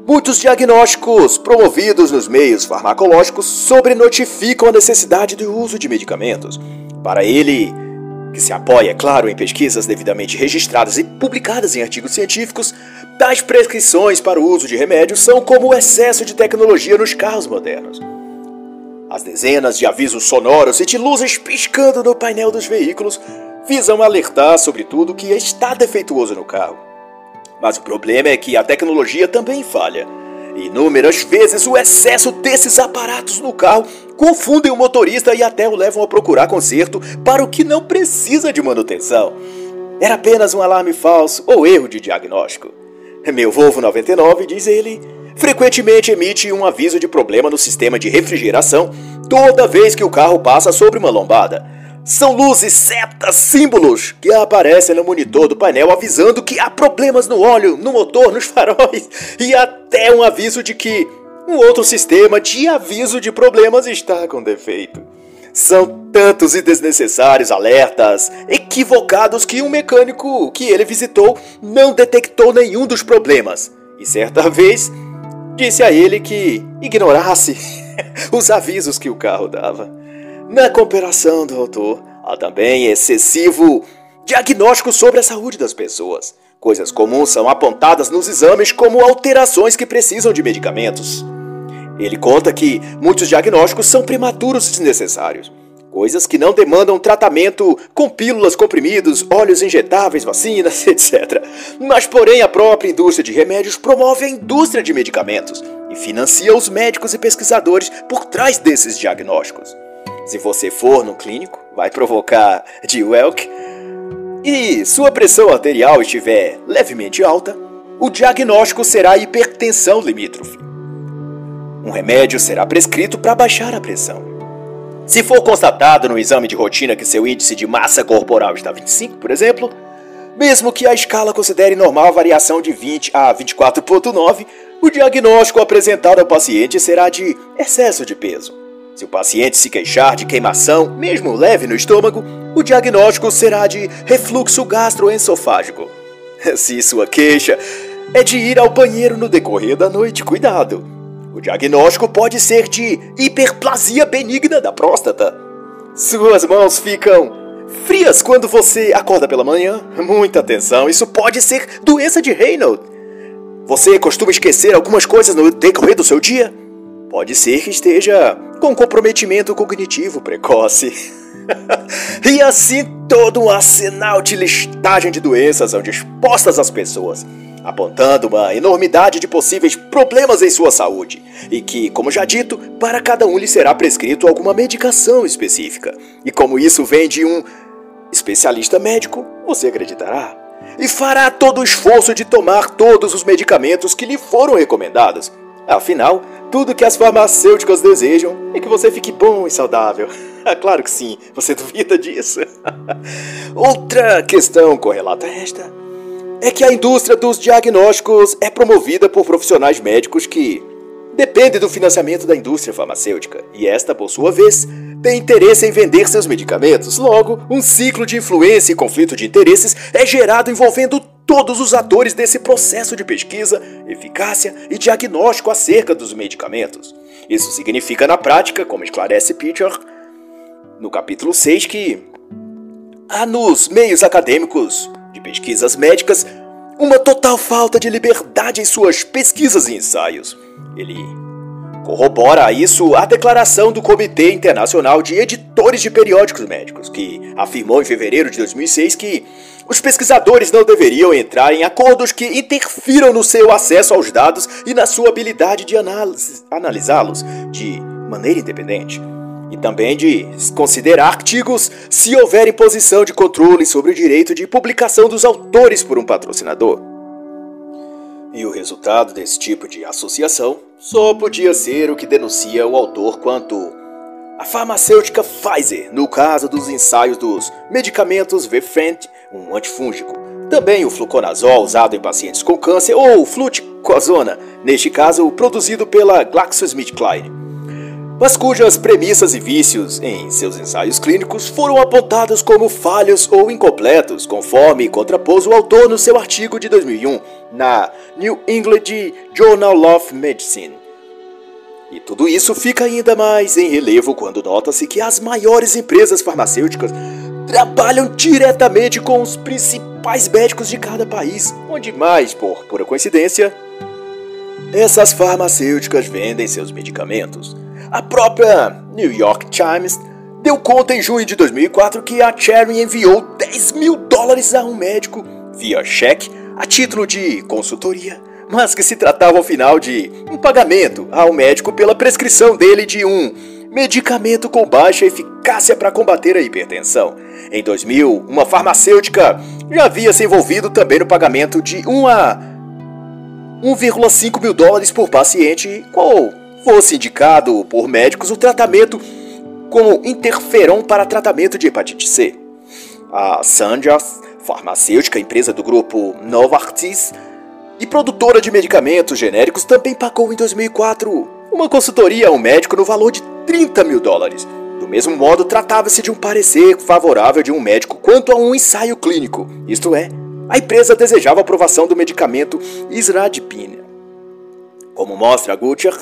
Muitos diagnósticos promovidos nos meios farmacológicos sobrenotificam a necessidade do uso de medicamentos. Para ele, que se apoia, é claro, em pesquisas devidamente registradas e publicadas em artigos científicos, tais prescrições para o uso de remédios são como o excesso de tecnologia nos carros modernos. As dezenas de avisos sonoros e de luzes piscando no painel dos veículos visam alertar sobre tudo que está defeituoso no carro. Mas o problema é que a tecnologia também falha. Inúmeras vezes o excesso desses aparatos no carro confundem o motorista e até o levam a procurar conserto para o que não precisa de manutenção. Era apenas um alarme falso ou erro de diagnóstico. Meu Volvo 99, diz ele, frequentemente emite um aviso de problema no sistema de refrigeração toda vez que o carro passa sobre uma lombada. São luzes, setas, símbolos que aparecem no monitor do painel avisando que há problemas no óleo, no motor, nos faróis e até um aviso de que um outro sistema de aviso de problemas está com defeito. São tantos e desnecessários alertas equivocados que um mecânico que ele visitou não detectou nenhum dos problemas. E certa vez disse a ele que ignorasse [LAUGHS] os avisos que o carro dava. Na cooperação do autor, há também excessivo diagnóstico sobre a saúde das pessoas. Coisas comuns são apontadas nos exames como alterações que precisam de medicamentos. Ele conta que muitos diagnósticos são prematuros e desnecessários. Coisas que não demandam tratamento com pílulas, comprimidos, óleos injetáveis, vacinas, [LAUGHS] etc. Mas, porém, a própria indústria de remédios promove a indústria de medicamentos e financia os médicos e pesquisadores por trás desses diagnósticos. Se você for no clínico, vai provocar de Welk e sua pressão arterial estiver levemente alta, o diagnóstico será hipertensão limítrofe. Um remédio será prescrito para baixar a pressão. Se for constatado no exame de rotina que seu índice de massa corporal está 25, por exemplo, mesmo que a escala considere normal a variação de 20 a 24,9, o diagnóstico apresentado ao paciente será de excesso de peso. Se o paciente se queixar de queimação, mesmo leve no estômago, o diagnóstico será de refluxo gastroesofágico. [LAUGHS] Se sua queixa é de ir ao banheiro no decorrer da noite, cuidado. O diagnóstico pode ser de hiperplasia benigna da próstata. Suas mãos ficam frias quando você acorda pela manhã. Muita atenção, isso pode ser doença de Raynaud. Você costuma esquecer algumas coisas no decorrer do seu dia? Pode ser que esteja com comprometimento cognitivo precoce. [LAUGHS] e assim todo um arsenal de listagem de doenças são dispostas às pessoas. Apontando uma enormidade de possíveis problemas em sua saúde, e que, como já dito, para cada um lhe será prescrito alguma medicação específica. E como isso vem de um especialista médico, você acreditará? E fará todo o esforço de tomar todos os medicamentos que lhe foram recomendados. Afinal, tudo que as farmacêuticas desejam é que você fique bom e saudável. [LAUGHS] claro que sim, você duvida disso? [LAUGHS] Outra questão correlata a esta é que a indústria dos diagnósticos é promovida por profissionais médicos que dependem do financiamento da indústria farmacêutica, e esta, por sua vez, tem interesse em vender seus medicamentos. Logo, um ciclo de influência e conflito de interesses é gerado envolvendo todos os atores desse processo de pesquisa, eficácia e diagnóstico acerca dos medicamentos. Isso significa, na prática, como esclarece Pitcher no capítulo 6, que há nos meios acadêmicos de pesquisas médicas uma total falta de liberdade em suas pesquisas e ensaios. Ele corrobora isso a declaração do Comitê Internacional de Editores de Periódicos Médicos, que afirmou em fevereiro de 2006 que os pesquisadores não deveriam entrar em acordos que interfiram no seu acesso aos dados e na sua habilidade de analisá-los de maneira independente e também de considerar artigos se houver imposição de controle sobre o direito de publicação dos autores por um patrocinador. E o resultado desse tipo de associação só podia ser o que denuncia o autor quanto a farmacêutica Pfizer, no caso dos ensaios dos medicamentos Vefent, um antifúngico, também o fluconazol usado em pacientes com câncer ou fluticasona, neste caso produzido pela GlaxoSmithKline mas cujas premissas e vícios em seus ensaios clínicos foram apontados como falhos ou incompletos, conforme contrapôs o autor no seu artigo de 2001 na New England Journal of Medicine. E tudo isso fica ainda mais em relevo quando nota-se que as maiores empresas farmacêuticas trabalham diretamente com os principais médicos de cada país, onde mais, por pura coincidência, essas farmacêuticas vendem seus medicamentos. A própria New York Times deu conta em junho de 2004 que a Cherry enviou 10 mil dólares a um médico via cheque a título de consultoria, mas que se tratava ao final de um pagamento ao médico pela prescrição dele de um medicamento com baixa eficácia para combater a hipertensão. Em 2000, uma farmacêutica já havia se envolvido também no pagamento de 1 a 1,5 mil dólares por paciente, qual fosse indicado por médicos o tratamento como interferon para tratamento de hepatite C. A Sanjas, farmacêutica empresa do grupo Novartis e produtora de medicamentos genéricos, também pagou em 2004 uma consultoria a um médico no valor de 30 mil dólares. Do mesmo modo, tratava-se de um parecer favorável de um médico quanto a um ensaio clínico, isto é, a empresa desejava a aprovação do medicamento Isradipine. Como mostra Gutcher,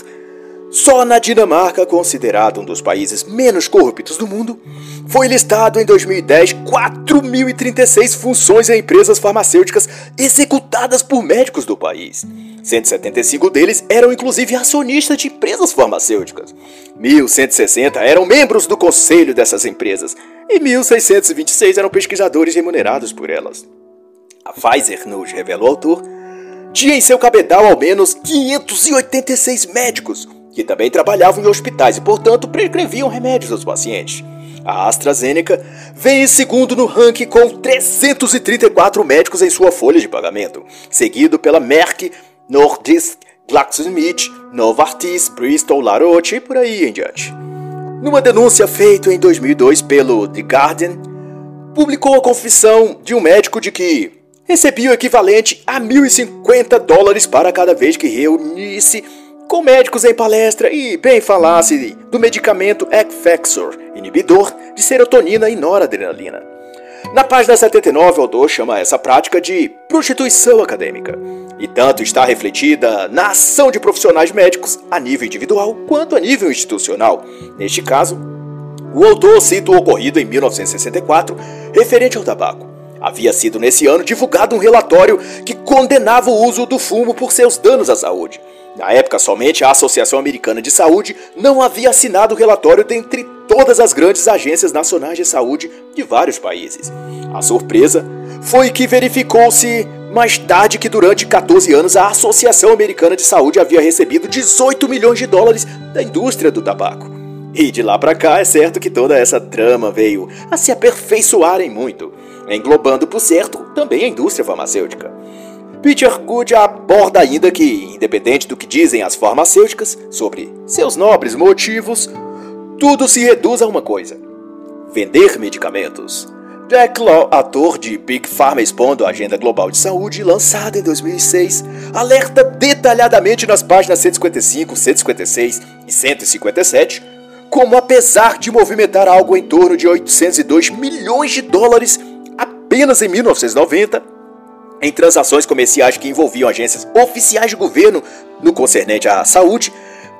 só na Dinamarca, considerado um dos países menos corruptos do mundo, foi listado em 2010 4.036 funções em empresas farmacêuticas executadas por médicos do país. 175 deles eram inclusive acionistas de empresas farmacêuticas. 1.160 eram membros do conselho dessas empresas e 1.626 eram pesquisadores remunerados por elas. A Pfizer, nos revelou o autor, tinha em seu cabedal ao menos 586 médicos, que também trabalhavam em hospitais e, portanto, prescreviam remédios aos pacientes. A AstraZeneca vem em segundo no ranking com 334 médicos em sua folha de pagamento, seguido pela Merck, Nordisk, GlaxoSmith, Novartis, Bristol, La Roche e por aí em diante. Numa denúncia feita em 2002 pelo The Guardian, publicou a confissão de um médico de que recebia o equivalente a 1.050 dólares para cada vez que reunisse com médicos em palestra e bem falasse do medicamento Ecfexor, inibidor de serotonina e noradrenalina. Na página 79, o autor chama essa prática de prostituição acadêmica, e tanto está refletida na ação de profissionais médicos a nível individual quanto a nível institucional. Neste caso, o autor cita o ocorrido em 1964 referente ao tabaco. Havia sido nesse ano divulgado um relatório que condenava o uso do fumo por seus danos à saúde. Na época, somente a Associação Americana de Saúde não havia assinado o relatório dentre todas as grandes agências nacionais de saúde de vários países. A surpresa foi que verificou-se mais tarde que durante 14 anos a Associação Americana de Saúde havia recebido 18 milhões de dólares da indústria do tabaco. E de lá para cá é certo que toda essa trama veio a se aperfeiçoar em muito, englobando, por certo, também a indústria farmacêutica. Peter Good aborda ainda que, independente do que dizem as farmacêuticas sobre seus nobres motivos, tudo se reduz a uma coisa: vender medicamentos. Jack Law, ator de Big Pharma expondo a Agenda Global de Saúde, lançada em 2006, alerta detalhadamente nas páginas 155, 156 e 157 como, apesar de movimentar algo em torno de 802 milhões de dólares apenas em 1990, em transações comerciais que envolviam agências oficiais de governo no concernente à saúde,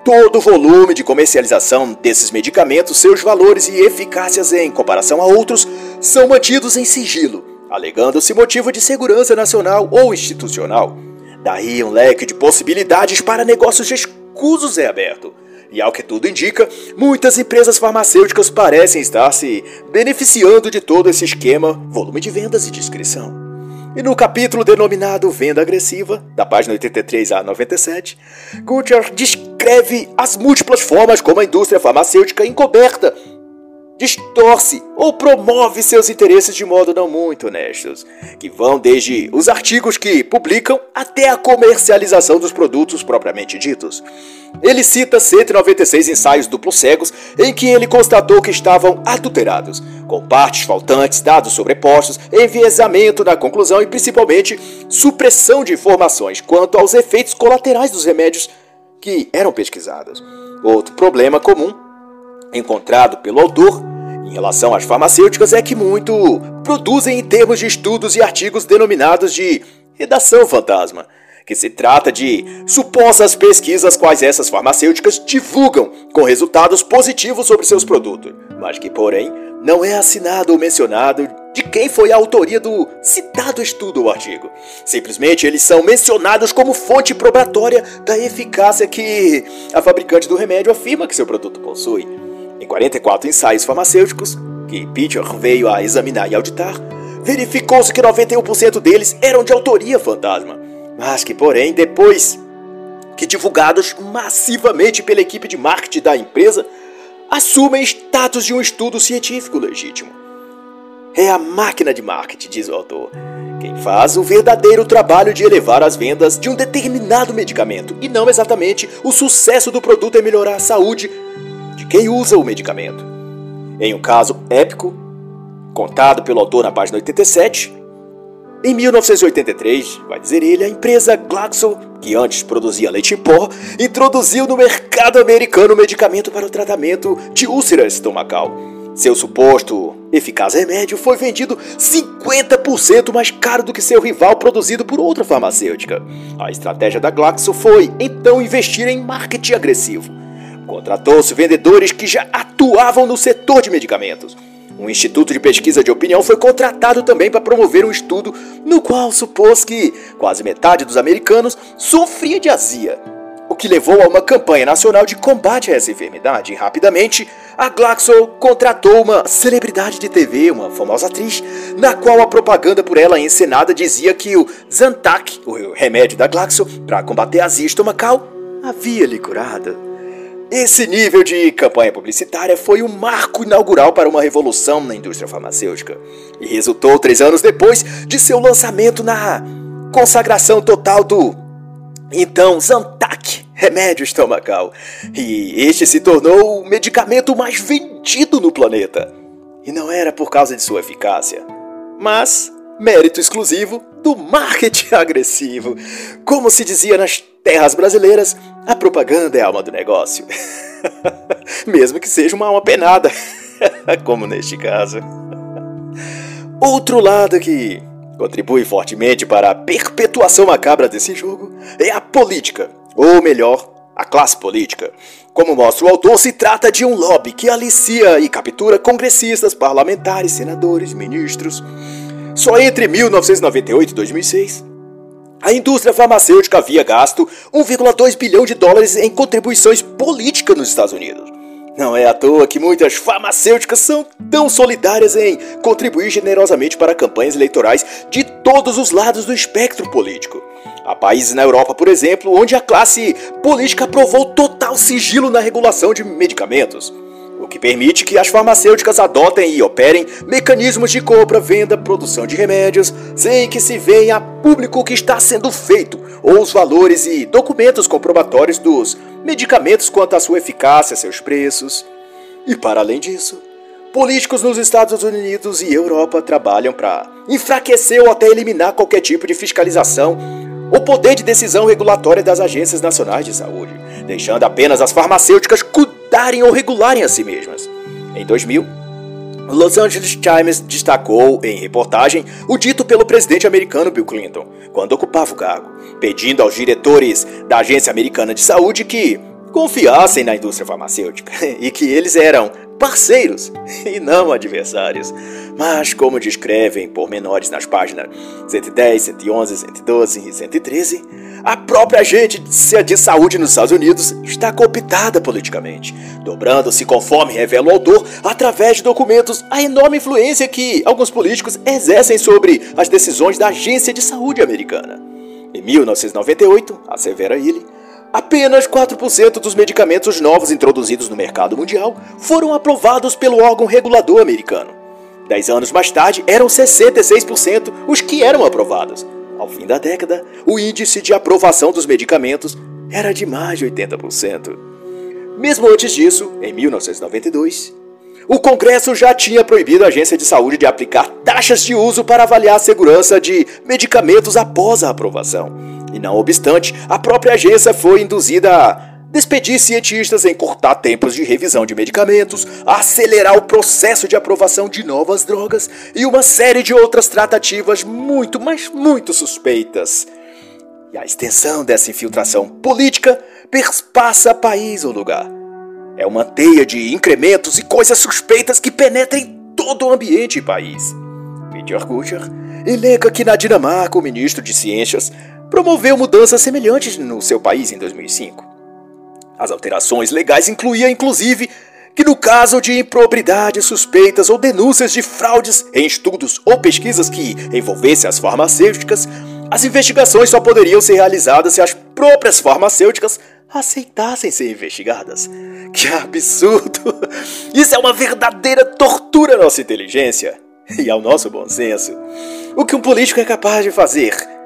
todo o volume de comercialização desses medicamentos, seus valores e eficácias em comparação a outros, são mantidos em sigilo, alegando-se motivo de segurança nacional ou institucional. Daí um leque de possibilidades para negócios escusos é aberto. E ao que tudo indica, muitas empresas farmacêuticas parecem estar se beneficiando de todo esse esquema, volume de vendas e discrição. E no capítulo denominado Venda Agressiva, da página 83 a 97, Gutcher descreve as múltiplas formas como a indústria farmacêutica encoberta distorce ou promove seus interesses de modo não muito honestos, que vão desde os artigos que publicam até a comercialização dos produtos propriamente ditos. Ele cita 196 ensaios duplos cegos em que ele constatou que estavam adulterados, com partes faltantes, dados sobrepostos, enviesamento na conclusão e principalmente supressão de informações quanto aos efeitos colaterais dos remédios que eram pesquisados. Outro problema comum encontrado pelo autor em relação às farmacêuticas é que muito produzem em termos de estudos e artigos denominados de redação fantasma, que se trata de supostas pesquisas quais essas farmacêuticas divulgam com resultados positivos sobre seus produtos, mas que, porém, não é assinado ou mencionado de quem foi a autoria do citado estudo ou artigo. Simplesmente eles são mencionados como fonte probatória da eficácia que a fabricante do remédio afirma que seu produto possui. Em 44 ensaios farmacêuticos, que Pitcher veio a examinar e auditar, verificou-se que 91% deles eram de autoria fantasma, mas que, porém, depois que divulgados massivamente pela equipe de marketing da empresa, assumem status de um estudo científico legítimo. É a máquina de marketing, diz o autor, quem faz o verdadeiro trabalho de elevar as vendas de um determinado medicamento e não exatamente o sucesso do produto em melhorar a saúde de quem usa o medicamento. Em um caso épico, contado pelo autor na página 87, em 1983, vai dizer ele, a empresa Glaxo, que antes produzia leite em pó, introduziu no mercado americano medicamento para o tratamento de úlcera estomacal. Seu suposto eficaz remédio foi vendido 50% mais caro do que seu rival produzido por outra farmacêutica. A estratégia da Glaxo foi então investir em marketing agressivo. Contratou-se vendedores que já atuavam no setor de medicamentos. Um instituto de pesquisa de opinião foi contratado também para promover um estudo no qual supôs que quase metade dos americanos sofria de azia, o que levou a uma campanha nacional de combate a essa enfermidade. E rapidamente, a Glaxo contratou uma celebridade de TV, uma famosa atriz, na qual a propaganda por ela encenada dizia que o Zantac, o remédio da Glaxo para combater a azia estomacal, havia lhe curado. Esse nível de campanha publicitária foi o um marco inaugural para uma revolução na indústria farmacêutica e resultou três anos depois de seu lançamento na consagração total do então Zantac, remédio estomacal. E este se tornou o medicamento mais vendido no planeta. E não era por causa de sua eficácia, mas mérito exclusivo do marketing [LAUGHS] agressivo. Como se dizia nas terras brasileiras, a propaganda é a alma do negócio. [LAUGHS] Mesmo que seja uma alma penada, [LAUGHS] como neste caso. Outro lado que contribui fortemente para a perpetuação macabra desse jogo é a política, ou melhor, a classe política. Como mostra o autor, se trata de um lobby que alicia e captura congressistas, parlamentares, senadores, ministros, só entre 1998 e 2006, a indústria farmacêutica havia gasto 1,2 bilhão de dólares em contribuições políticas nos Estados Unidos. Não é à toa que muitas farmacêuticas são tão solidárias em contribuir generosamente para campanhas eleitorais de todos os lados do espectro político. Há países na Europa, por exemplo, onde a classe política aprovou total sigilo na regulação de medicamentos, o que permite que as farmacêuticas adotem e operem mecanismos de compra, venda, produção de remédios, sem que se venha público o que está sendo feito, ou os valores e documentos comprobatórios dos medicamentos quanto à sua eficácia, seus preços. E para além disso, políticos nos Estados Unidos e Europa trabalham para enfraquecer ou até eliminar qualquer tipo de fiscalização o poder de decisão regulatória das agências nacionais de saúde, deixando apenas as farmacêuticas cuidarem ou regularem a si mesmas. Em 2000, o Los Angeles Times destacou em reportagem o dito pelo presidente americano Bill Clinton, quando ocupava o cargo, pedindo aos diretores da Agência Americana de Saúde que confiassem na indústria farmacêutica [LAUGHS] e que eles eram parceiros [LAUGHS] e não adversários. Mas, como descrevem pormenores nas páginas 110, 111, 112 e 113, a própria agência de saúde nos Estados Unidos está cooptada politicamente, dobrando-se, conforme revela o autor, através de documentos, a enorme influência que alguns políticos exercem sobre as decisões da Agência de Saúde Americana. Em 1998, assevera ele, Apenas 4% dos medicamentos novos introduzidos no mercado mundial foram aprovados pelo órgão regulador americano. Dez anos mais tarde, eram 66% os que eram aprovados. Ao fim da década, o índice de aprovação dos medicamentos era de mais de 80%. Mesmo antes disso, em 1992, o Congresso já tinha proibido a agência de saúde de aplicar taxas de uso para avaliar a segurança de medicamentos após a aprovação. E não obstante, a própria agência foi induzida a despedir cientistas, encurtar tempos de revisão de medicamentos, acelerar o processo de aprovação de novas drogas e uma série de outras tratativas muito, mas muito suspeitas. E a extensão dessa infiltração política perpassa país ou lugar. É uma teia de incrementos e coisas suspeitas que penetram em todo o ambiente e país. Peter Kutcher elenca que na Dinamarca o ministro de Ciências promoveu mudanças semelhantes no seu país em 2005. As alterações legais incluíam, inclusive, que no caso de improbidades suspeitas ou denúncias de fraudes em estudos ou pesquisas que envolvessem as farmacêuticas, as investigações só poderiam ser realizadas se as próprias farmacêuticas aceitassem ser investigadas. Que absurdo! Isso é uma verdadeira tortura à nossa inteligência e ao nosso bom senso. O que um político é capaz de fazer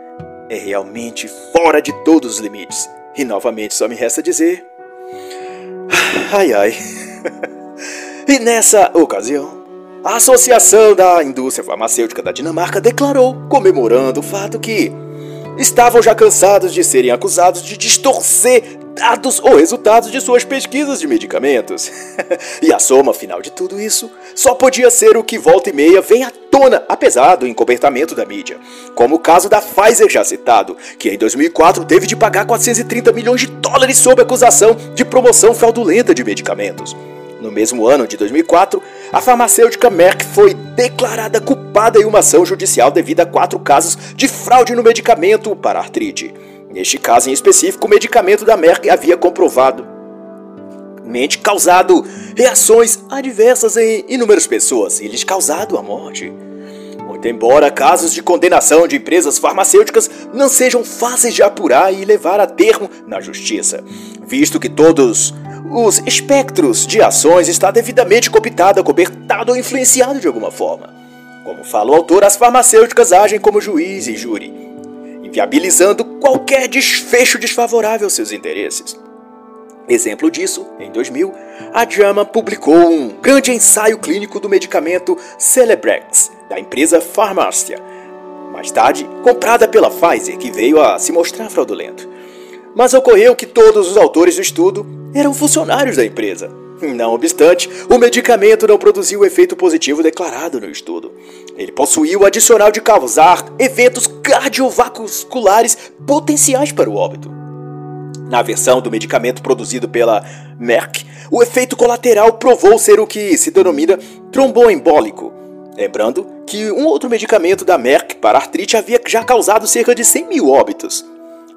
é realmente fora de todos os limites. E novamente só me resta dizer. Ai ai. [LAUGHS] e nessa ocasião, a Associação da Indústria Farmacêutica da Dinamarca declarou, comemorando o fato que estavam já cansados de serem acusados de distorcer dados ou resultados de suas pesquisas de medicamentos. [LAUGHS] e a soma final de tudo isso só podia ser o que volta e meia vem à tona, apesar do encobertamento da mídia, como o caso da Pfizer já citado, que em 2004 teve de pagar 430 milhões de dólares sob acusação de promoção fraudulenta de medicamentos. No mesmo ano de 2004, a farmacêutica Merck foi declarada culpada em uma ação judicial devido a quatro casos de fraude no medicamento para artrite. Neste caso em específico, o medicamento da Merck havia comprovado mente causado reações adversas em inúmeras pessoas e lhes causado a morte. Muito embora casos de condenação de empresas farmacêuticas não sejam fáceis de apurar e levar a termo na justiça, visto que todos os espectros de ações está devidamente cooptado, cobertado ou influenciado de alguma forma. Como fala o autor, as farmacêuticas agem como juiz e júri, viabilizando qualquer desfecho desfavorável aos seus interesses. Exemplo disso, em 2000, a JAMA publicou um grande ensaio clínico do medicamento Celebrex, da empresa Pharmacia, mais tarde comprada pela Pfizer, que veio a se mostrar fraudulento. Mas ocorreu que todos os autores do estudo eram funcionários da empresa, não obstante, o medicamento não produziu o efeito positivo declarado no estudo. Ele possuía o adicional de causar eventos cardiovasculares potenciais para o óbito. Na versão do medicamento produzido pela Merck, o efeito colateral provou ser o que se denomina tromboembólico. Lembrando que um outro medicamento da Merck para artrite havia já causado cerca de 100 mil óbitos.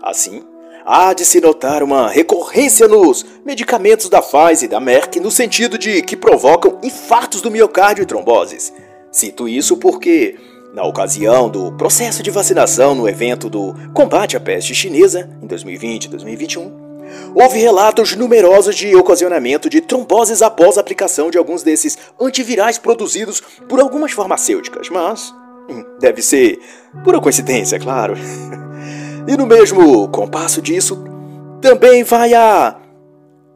Assim, há de se notar uma recorrência nos medicamentos da Pfizer e da Merck no sentido de que provocam infartos do miocárdio e tromboses. Cito isso porque, na ocasião do processo de vacinação no evento do combate à peste chinesa, em 2020 e 2021, Houve relatos numerosos de ocasionamento de tromboses após a aplicação de alguns desses antivirais produzidos por algumas farmacêuticas, mas hum, deve ser pura coincidência, claro. [LAUGHS] E no mesmo compasso disso, também vai a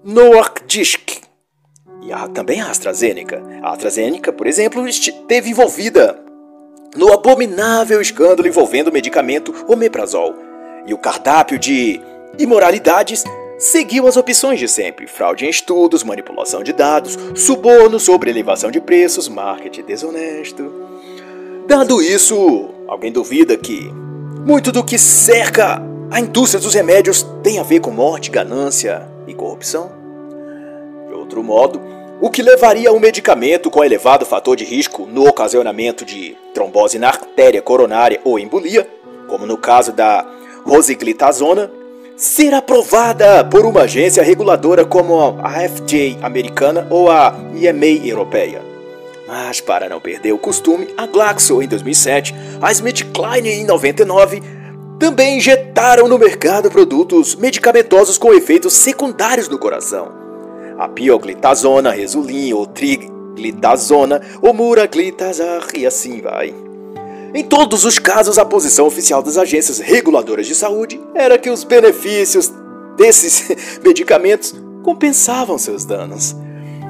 Nordisk e a, também a AstraZeneca. A AstraZeneca, por exemplo, esteve envolvida no abominável escândalo envolvendo o medicamento omeprazol. E o cardápio de imoralidades seguiu as opções de sempre: fraude em estudos, manipulação de dados, suborno sobre elevação de preços, marketing desonesto. Dado isso, alguém duvida que muito do que cerca a indústria dos remédios tem a ver com morte, ganância e corrupção? Outro modo, o que levaria a um medicamento com elevado fator de risco no ocasionamento de trombose na artéria coronária ou embolia, como no caso da rosiglitazona, ser aprovada por uma agência reguladora como a FDA americana ou a EMA europeia. Mas para não perder o costume, a Glaxo em 2007, a SmithKline em 99, também injetaram no mercado produtos medicamentosos com efeitos secundários no coração. A pioglitazona, Resulin ou triglitazona, ou muraglitazar e assim vai. Em todos os casos, a posição oficial das agências reguladoras de saúde era que os benefícios desses [LAUGHS] medicamentos compensavam seus danos.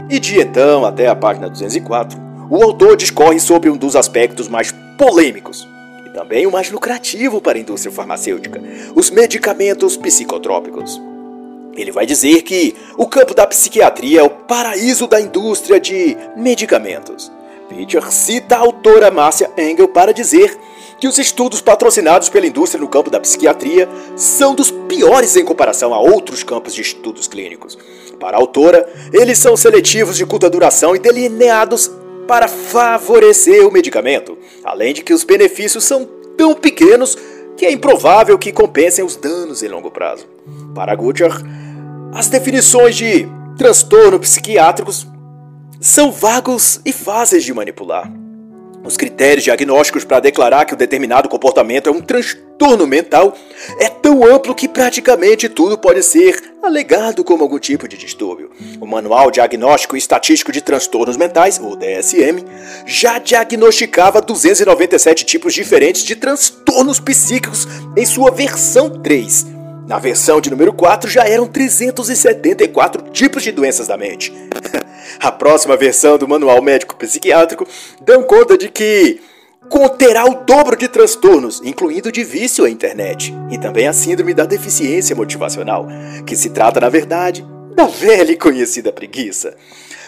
E de então até a página 204, o autor discorre sobre um dos aspectos mais polêmicos e também o mais lucrativo para a indústria farmacêutica: os medicamentos psicotrópicos. Ele vai dizer que o campo da psiquiatria é o paraíso da indústria de medicamentos. Pitcher cita a autora Márcia Engel para dizer que os estudos patrocinados pela indústria no campo da psiquiatria são dos piores em comparação a outros campos de estudos clínicos. Para a autora, eles são seletivos de curta duração e delineados para favorecer o medicamento, além de que os benefícios são tão pequenos que é improvável que compensem os danos em longo prazo. Para Gutcher, as definições de transtorno psiquiátricos são vagos e fáceis de manipular. Os critérios diagnósticos para declarar que o um determinado comportamento é um transtorno mental é tão amplo que praticamente tudo pode ser alegado como algum tipo de distúrbio. O Manual Diagnóstico e Estatístico de Transtornos Mentais, o DSM, já diagnosticava 297 tipos diferentes de transtornos psíquicos em sua versão 3. Na versão de número 4 já eram 374 tipos de doenças da mente. [LAUGHS] A próxima versão do Manual Médico Psiquiátrico dão conta de que conterá o dobro de transtornos, incluindo de vício à internet, e também a síndrome da deficiência motivacional, que se trata, na verdade, da velha e conhecida preguiça.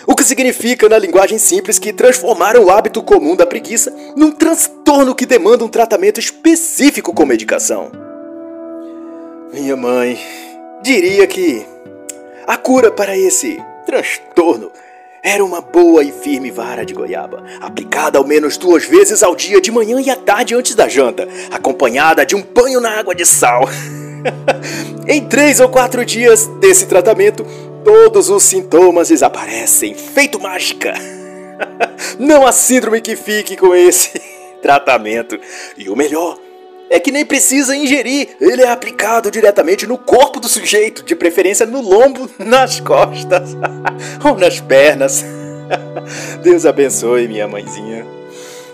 O que significa, na linguagem simples, que transformaram o hábito comum da preguiça num transtorno que demanda um tratamento específico com medicação. Minha mãe diria que a cura para esse transtorno era uma boa e firme vara de goiaba, aplicada ao menos duas vezes ao dia, de manhã e à tarde antes da janta, acompanhada de um banho na água de sal. [LAUGHS] em três ou quatro dias desse tratamento, todos os sintomas desaparecem, feito mágica. [LAUGHS] Não há síndrome que fique com esse [LAUGHS] tratamento. E o melhor é que nem precisa ingerir, ele é aplicado diretamente no corpo do sujeito, de preferência no lombo, [LAUGHS] nas costas [LAUGHS] ou nas pernas. [LAUGHS] Deus abençoe minha mãezinha.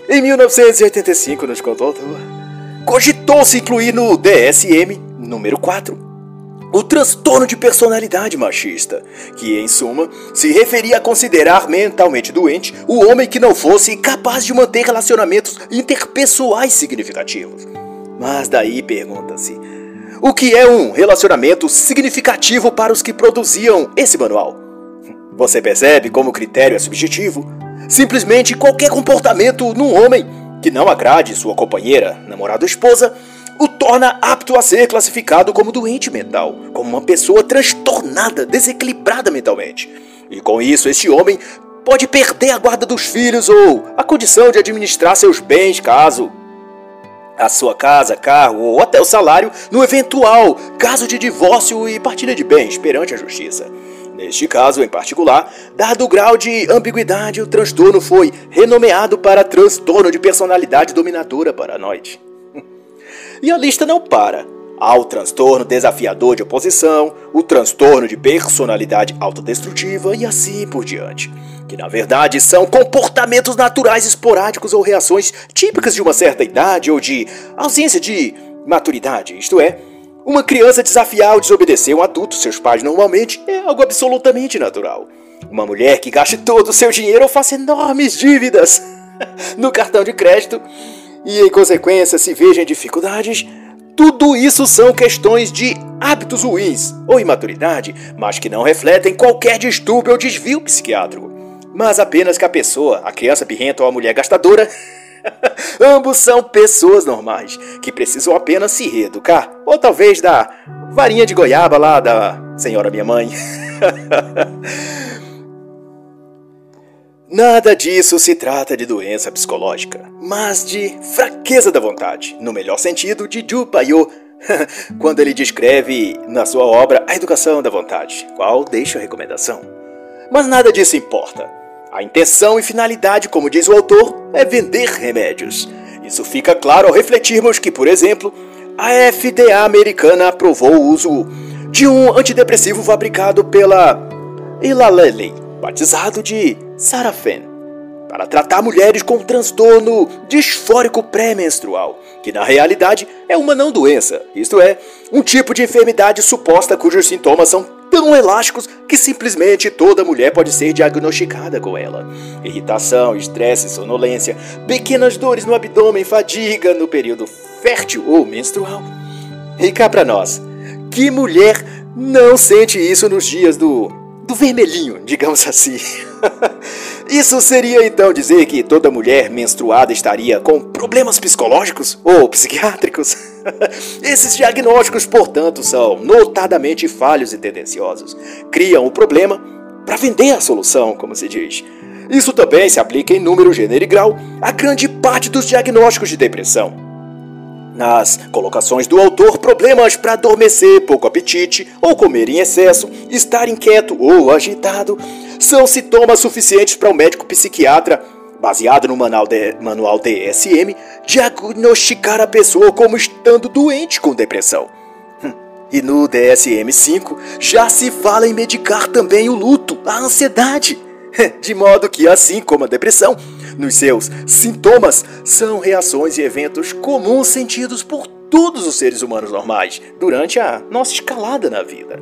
Em 1985, nos contou, cogitou-se incluir no DSM número 4 o transtorno de personalidade machista, que, em suma, se referia a considerar mentalmente doente o homem que não fosse capaz de manter relacionamentos interpessoais significativos. Mas daí pergunta-se: o que é um relacionamento significativo para os que produziam esse manual? Você percebe como o critério é subjetivo? Simplesmente qualquer comportamento num homem que não agrade sua companheira, namorada ou esposa o torna apto a ser classificado como doente mental, como uma pessoa transtornada, desequilibrada mentalmente. E com isso, esse homem pode perder a guarda dos filhos ou a condição de administrar seus bens caso a sua casa, carro ou até o salário no eventual caso de divórcio e partilha de bens perante a justiça. Neste caso em particular, dado o grau de ambiguidade, o transtorno foi renomeado para transtorno de personalidade dominadora paranoide. [LAUGHS] E a lista não para. Há o transtorno desafiador de oposição, o transtorno de personalidade autodestrutiva e assim por diante, que na verdade são comportamentos naturais esporádicos ou reações típicas de uma certa idade ou de ausência de maturidade, isto é, uma criança desafiar ou desobedecer um adulto, seus pais normalmente, é algo absolutamente natural. Uma mulher que gaste todo o seu dinheiro ou faça enormes dívidas [LAUGHS] no cartão de crédito e, em consequência, se veja em dificuldades tudo isso são questões de hábitos ruins ou imaturidade, mas que não refletem qualquer distúrbio ou desvio psiquiátrico. Mas apenas que a pessoa, a criança birrenta ou a mulher gastadora, [LAUGHS] ambos são pessoas normais que precisam apenas se reeducar, ou talvez da varinha de goiaba lá da senhora minha mãe. [LAUGHS] Nada disso se trata de doença psicológica, mas de fraqueza da vontade, no melhor sentido de Ju Paiô, [LAUGHS] quando ele descreve na sua obra A Educação da Vontade, qual deixa a recomendação. Mas nada disso importa. A intenção e finalidade, como diz o autor, é vender remédios. Isso fica claro ao refletirmos que, por exemplo, a FDA americana aprovou o uso de um antidepressivo fabricado pela Lilly, batizado de Sarafen, para tratar mulheres com transtorno disfórico pré-menstrual, que na realidade é uma não doença, isto é, um tipo de enfermidade suposta cujos sintomas são tão elásticos que simplesmente toda mulher pode ser diagnosticada com ela. Irritação, estresse, sonolência, pequenas dores no abdômen, fadiga no período fértil ou menstrual. E cá pra nós, que mulher não sente isso nos dias do do vermelhinho, digamos assim. [LAUGHS] [LAUGHS] Isso seria então dizer que toda mulher menstruada estaria com problemas psicológicos ou psiquiátricos? [LAUGHS] Esses diagnósticos, portanto, são notadamente falhos e tendenciosos. Criam o problema para vender a solução, como se diz. Isso também se aplica em número, gênero e grau a grande parte dos diagnósticos de depressão. Nas colocações do autor, problemas para adormecer, pouco apetite ou comer em excesso, estar inquieto ou agitado, são sintomas suficientes para o um médico psiquiatra, baseado no manual, de, manual DSM, diagnosticar a pessoa como estando doente com depressão. Hum, e no DSM-5 já se fala em medicar também o luto, a ansiedade, de modo que, assim como a depressão, nos seus sintomas são reações e eventos comuns sentidos por todos os seres humanos normais durante a nossa escalada na vida.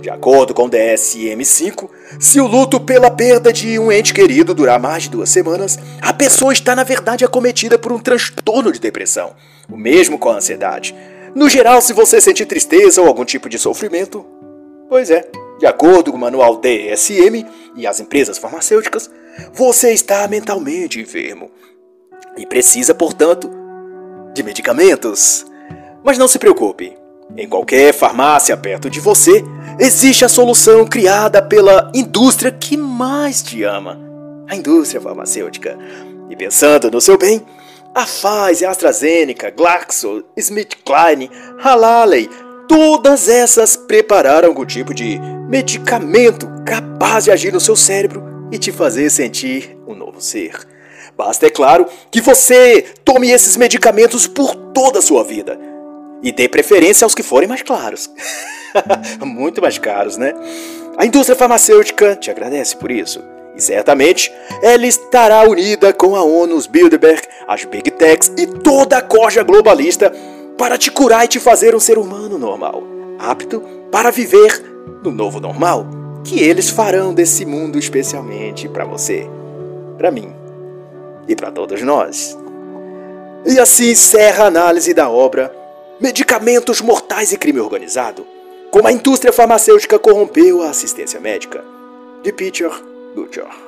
De acordo com o DSM-5, se o luto pela perda de um ente querido durar mais de duas semanas, a pessoa está na verdade acometida por um transtorno de depressão. O mesmo com a ansiedade. No geral, se você sentir tristeza ou algum tipo de sofrimento, pois é, de acordo com o manual DSM e as empresas farmacêuticas, você está mentalmente enfermo e precisa, portanto, de medicamentos. Mas não se preocupe, em qualquer farmácia perto de você existe a solução criada pela indústria que mais te ama a indústria farmacêutica. E pensando no seu bem, a Pfizer, AstraZeneca, Glaxo, SmithKline, Halaley, todas essas prepararam algum tipo de medicamento capaz de agir no seu cérebro e te fazer sentir um novo ser. Basta, é claro, que você tome esses medicamentos por toda a sua vida. E dê preferência aos que forem mais claros. [LAUGHS] [LAUGHS] Muito mais caros, né? A indústria farmacêutica te agradece por isso. E certamente ela estará unida com a ONU, os Bilderberg, as Big Techs e toda a corja globalista para te curar e te fazer um ser humano normal, apto para viver no novo normal que eles farão desse mundo especialmente para você, para mim e para todos nós. E assim encerra a análise da obra Medicamentos Mortais e Crime Organizado, como a indústria farmacêutica corrompeu a assistência médica, de Peter Butcher.